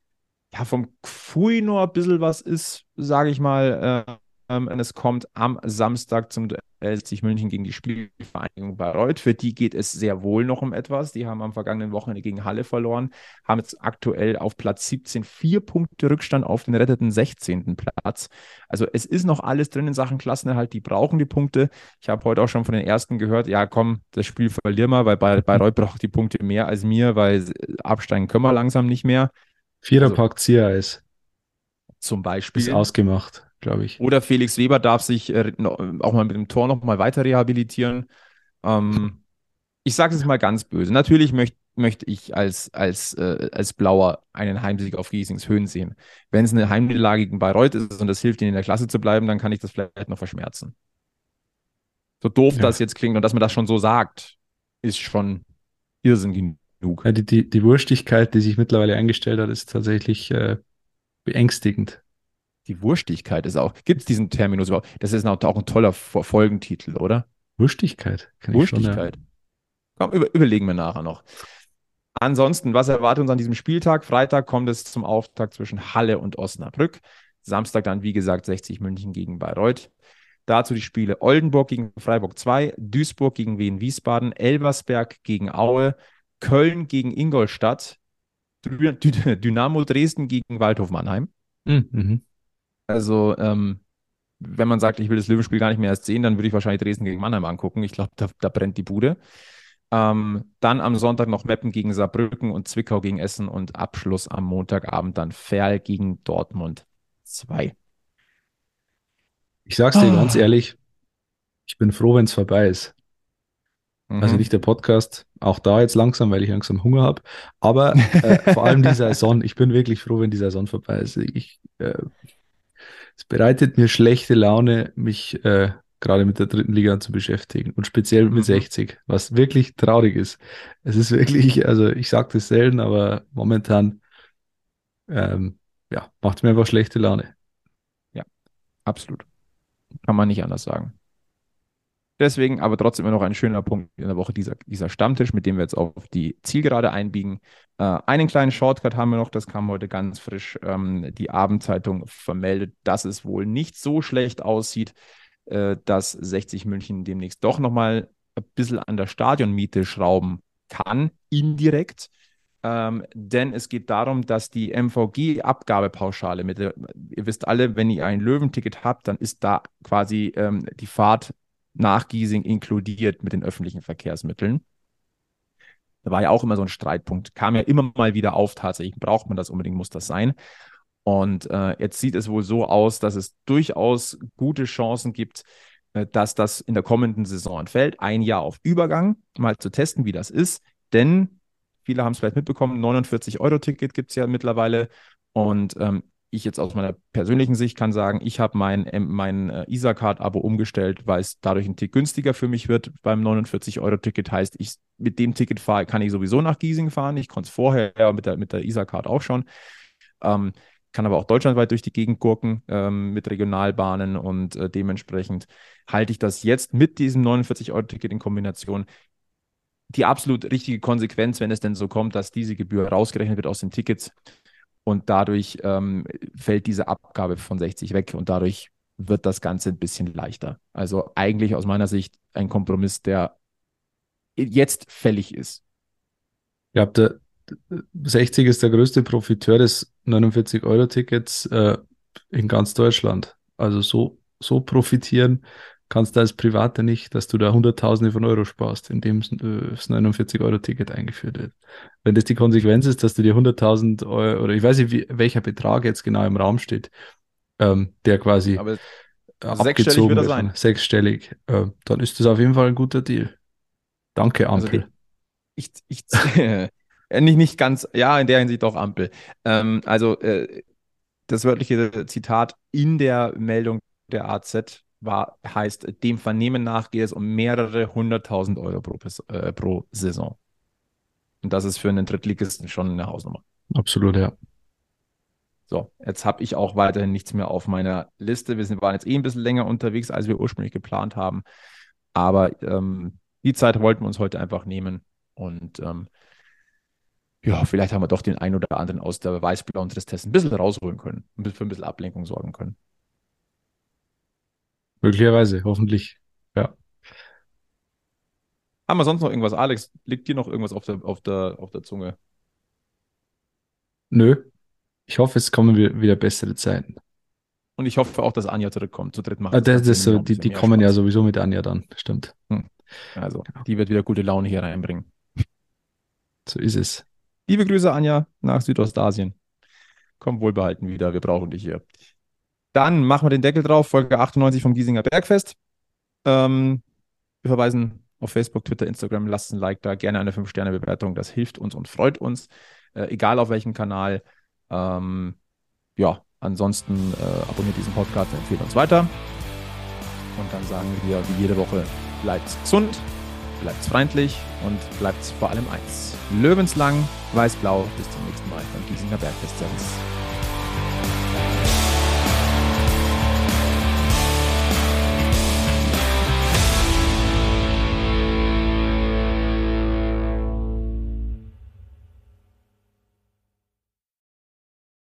ja, vom nur ein bisschen was ist, sage ich mal. Äh, ähm, es kommt am Samstag zum LC München gegen die Spielvereinigung Bayreuth. Für die geht es sehr wohl noch um etwas. Die haben am vergangenen Wochenende gegen Halle verloren, haben jetzt aktuell auf Platz 17 vier Punkte Rückstand auf den retteten 16. Platz. Also es ist noch alles drin in Sachen Klassenerhalt. Die brauchen die Punkte. Ich habe heute auch schon von den ersten gehört, ja komm, das Spiel verlieren wir, weil Bayreuth braucht die Punkte mehr als mir, weil absteigen können wir langsam nicht mehr.
Viererpack also, Ziereis.
Zum Beispiel.
Ist ausgemacht glaube ich.
Oder Felix Weber darf sich äh, auch mal mit dem Tor noch mal weiter rehabilitieren. Ähm, ich sage es mal ganz böse. Natürlich möchte möchte ich als, als, äh, als Blauer einen Heimsieg auf Giesings Höhen sehen. Wenn es eine Heimniederlage gegen Bayreuth ist und das hilft ihnen in der Klasse zu bleiben, dann kann ich das vielleicht noch verschmerzen. So doof ja. das jetzt klingt und dass man das schon so sagt, ist schon Irrsinn genug.
Ja, die, die, die Wurstigkeit, die sich mittlerweile eingestellt hat, ist tatsächlich äh, beängstigend.
Die Wurstigkeit ist auch. Gibt es diesen Terminus überhaupt? Das ist auch ein toller Folgentitel, oder?
Wurstigkeit.
Wurstigkeit. Schon, ja. Komm, über, überlegen wir nachher noch. Ansonsten, was erwartet uns an diesem Spieltag? Freitag kommt es zum Auftakt zwischen Halle und Osnabrück. Samstag dann, wie gesagt, 60 München gegen Bayreuth. Dazu die Spiele Oldenburg gegen Freiburg 2, Duisburg gegen Wien Wiesbaden, Elversberg gegen Aue, Köln gegen Ingolstadt, Dynamo Dresden gegen Waldhof Mannheim. Mhm. Also, ähm, wenn man sagt, ich will das Löwenspiel gar nicht mehr erst sehen, dann würde ich wahrscheinlich Dresden gegen Mannheim angucken. Ich glaube, da, da, brennt die Bude. Ähm, dann am Sonntag noch Meppen gegen Saarbrücken und Zwickau gegen Essen und Abschluss am Montagabend dann Ferl gegen Dortmund 2.
Ich sag's dir oh. ganz ehrlich, ich bin froh, wenn es vorbei ist. Mhm. Also nicht der Podcast, auch da jetzt langsam, weil ich langsam Hunger habe. Aber äh, vor allem die Saison, ich bin wirklich froh, wenn die Saison vorbei ist. Ich äh, es bereitet mir schlechte Laune, mich äh, gerade mit der dritten Liga zu beschäftigen und speziell mit mhm. 60, was wirklich traurig ist. Es ist wirklich, also ich sage das selten, aber momentan ähm, ja, macht mir einfach schlechte Laune.
Ja, absolut. Kann man nicht anders sagen. Deswegen aber trotzdem immer noch ein schöner Punkt in der Woche, dieser, dieser Stammtisch, mit dem wir jetzt auf die Zielgerade einbiegen. Äh, einen kleinen Shortcut haben wir noch, das kam heute ganz frisch. Ähm, die Abendzeitung vermeldet, dass es wohl nicht so schlecht aussieht, äh, dass 60 München demnächst doch nochmal ein bisschen an der Stadionmiete schrauben kann, indirekt. Ähm, denn es geht darum, dass die MVG-Abgabepauschale, mit ihr wisst alle, wenn ihr ein Löwenticket habt, dann ist da quasi ähm, die Fahrt nach Giesing inkludiert mit den öffentlichen Verkehrsmitteln. Da war ja auch immer so ein Streitpunkt, kam ja immer mal wieder auf, tatsächlich braucht man das unbedingt, muss das sein. Und äh, jetzt sieht es wohl so aus, dass es durchaus gute Chancen gibt, äh, dass das in der kommenden Saison entfällt. Ein Jahr auf Übergang, mal zu testen, wie das ist. Denn viele haben es vielleicht mitbekommen, 49-Euro-Ticket gibt es ja mittlerweile. Und ähm, ich jetzt aus meiner persönlichen Sicht kann sagen, ich habe mein, mein äh, Isa-Card-Abo umgestellt, weil es dadurch ein Tick günstiger für mich wird beim 49-Euro-Ticket. Heißt, ich mit dem Ticket fahre, kann ich sowieso nach Giesing fahren. Ich konnte es vorher mit der, mit der Isa-Card auch schon. Ähm, kann aber auch deutschlandweit durch die Gegend gurken ähm, mit Regionalbahnen und äh, dementsprechend halte ich das jetzt mit diesem 49-Euro-Ticket in Kombination die absolut richtige Konsequenz, wenn es denn so kommt, dass diese Gebühr rausgerechnet wird aus den Tickets und dadurch ähm, fällt diese Abgabe von 60 weg und dadurch wird das Ganze ein bisschen leichter. Also eigentlich aus meiner Sicht ein Kompromiss, der jetzt fällig ist.
Ja, der 60 ist der größte Profiteur des 49-Euro-Tickets äh, in ganz Deutschland. Also so, so profitieren kannst du als Privater nicht, dass du da Hunderttausende von Euro sparst, indem äh, das 49-Euro-Ticket eingeführt wird. Wenn das die Konsequenz ist, dass du dir 100.000 Euro, oder ich weiß nicht, wie, welcher Betrag jetzt genau im Raum steht, ähm, der quasi
Aber sechsstellig wird sein.
Sechsstellig, äh, dann ist das auf jeden Fall ein guter Deal. Danke, also Ampel. Also
ich, ich, ich nicht, nicht ganz, ja, in der Hinsicht auch Ampel. Ähm, also äh, das wörtliche Zitat in der Meldung der AZ war, heißt, dem Vernehmen nach geht es um mehrere hunderttausend Euro pro, äh, pro Saison. Und das ist für einen Drittligisten schon eine Hausnummer.
Absolut, ja.
So, jetzt habe ich auch weiterhin nichts mehr auf meiner Liste. Wir sind, waren jetzt eh ein bisschen länger unterwegs, als wir ursprünglich geplant haben. Aber ähm, die Zeit wollten wir uns heute einfach nehmen. Und ähm, ja, vielleicht haben wir doch den einen oder anderen aus der weiß-blauen Tristesse ein bisschen rausholen können und für ein bisschen Ablenkung sorgen können.
Möglicherweise, hoffentlich. Ja.
Haben wir sonst noch irgendwas? Alex, liegt dir noch irgendwas auf der, auf der, auf der Zunge?
Nö. Ich hoffe, es kommen wieder bessere Zeiten.
Und ich hoffe auch, dass Anja zurückkommt. Zu dritt
macht ah, das, das so, die, die kommen Spaß. ja sowieso mit Anja dann, stimmt. Hm.
Also, genau. die wird wieder gute Laune hier reinbringen.
So ist es.
Liebe Grüße, Anja, nach Südostasien. Komm wohlbehalten wieder, wir brauchen dich hier. Dann machen wir den Deckel drauf, Folge 98 vom Giesinger Bergfest. Ähm, wir verweisen auf Facebook, Twitter, Instagram. Lasst ein Like da, gerne eine 5-Sterne-Bewertung. Das hilft uns und freut uns, äh, egal auf welchem Kanal. Ähm, ja, ansonsten äh, abonniert diesen Podcast, empfehlt uns weiter. Und dann sagen wir wie jede Woche, bleibt gesund, bleibt freundlich und bleibt vor allem eins. Löwenslang, weiß-blau. Bis zum nächsten Mal beim Giesinger Bergfest. Servus.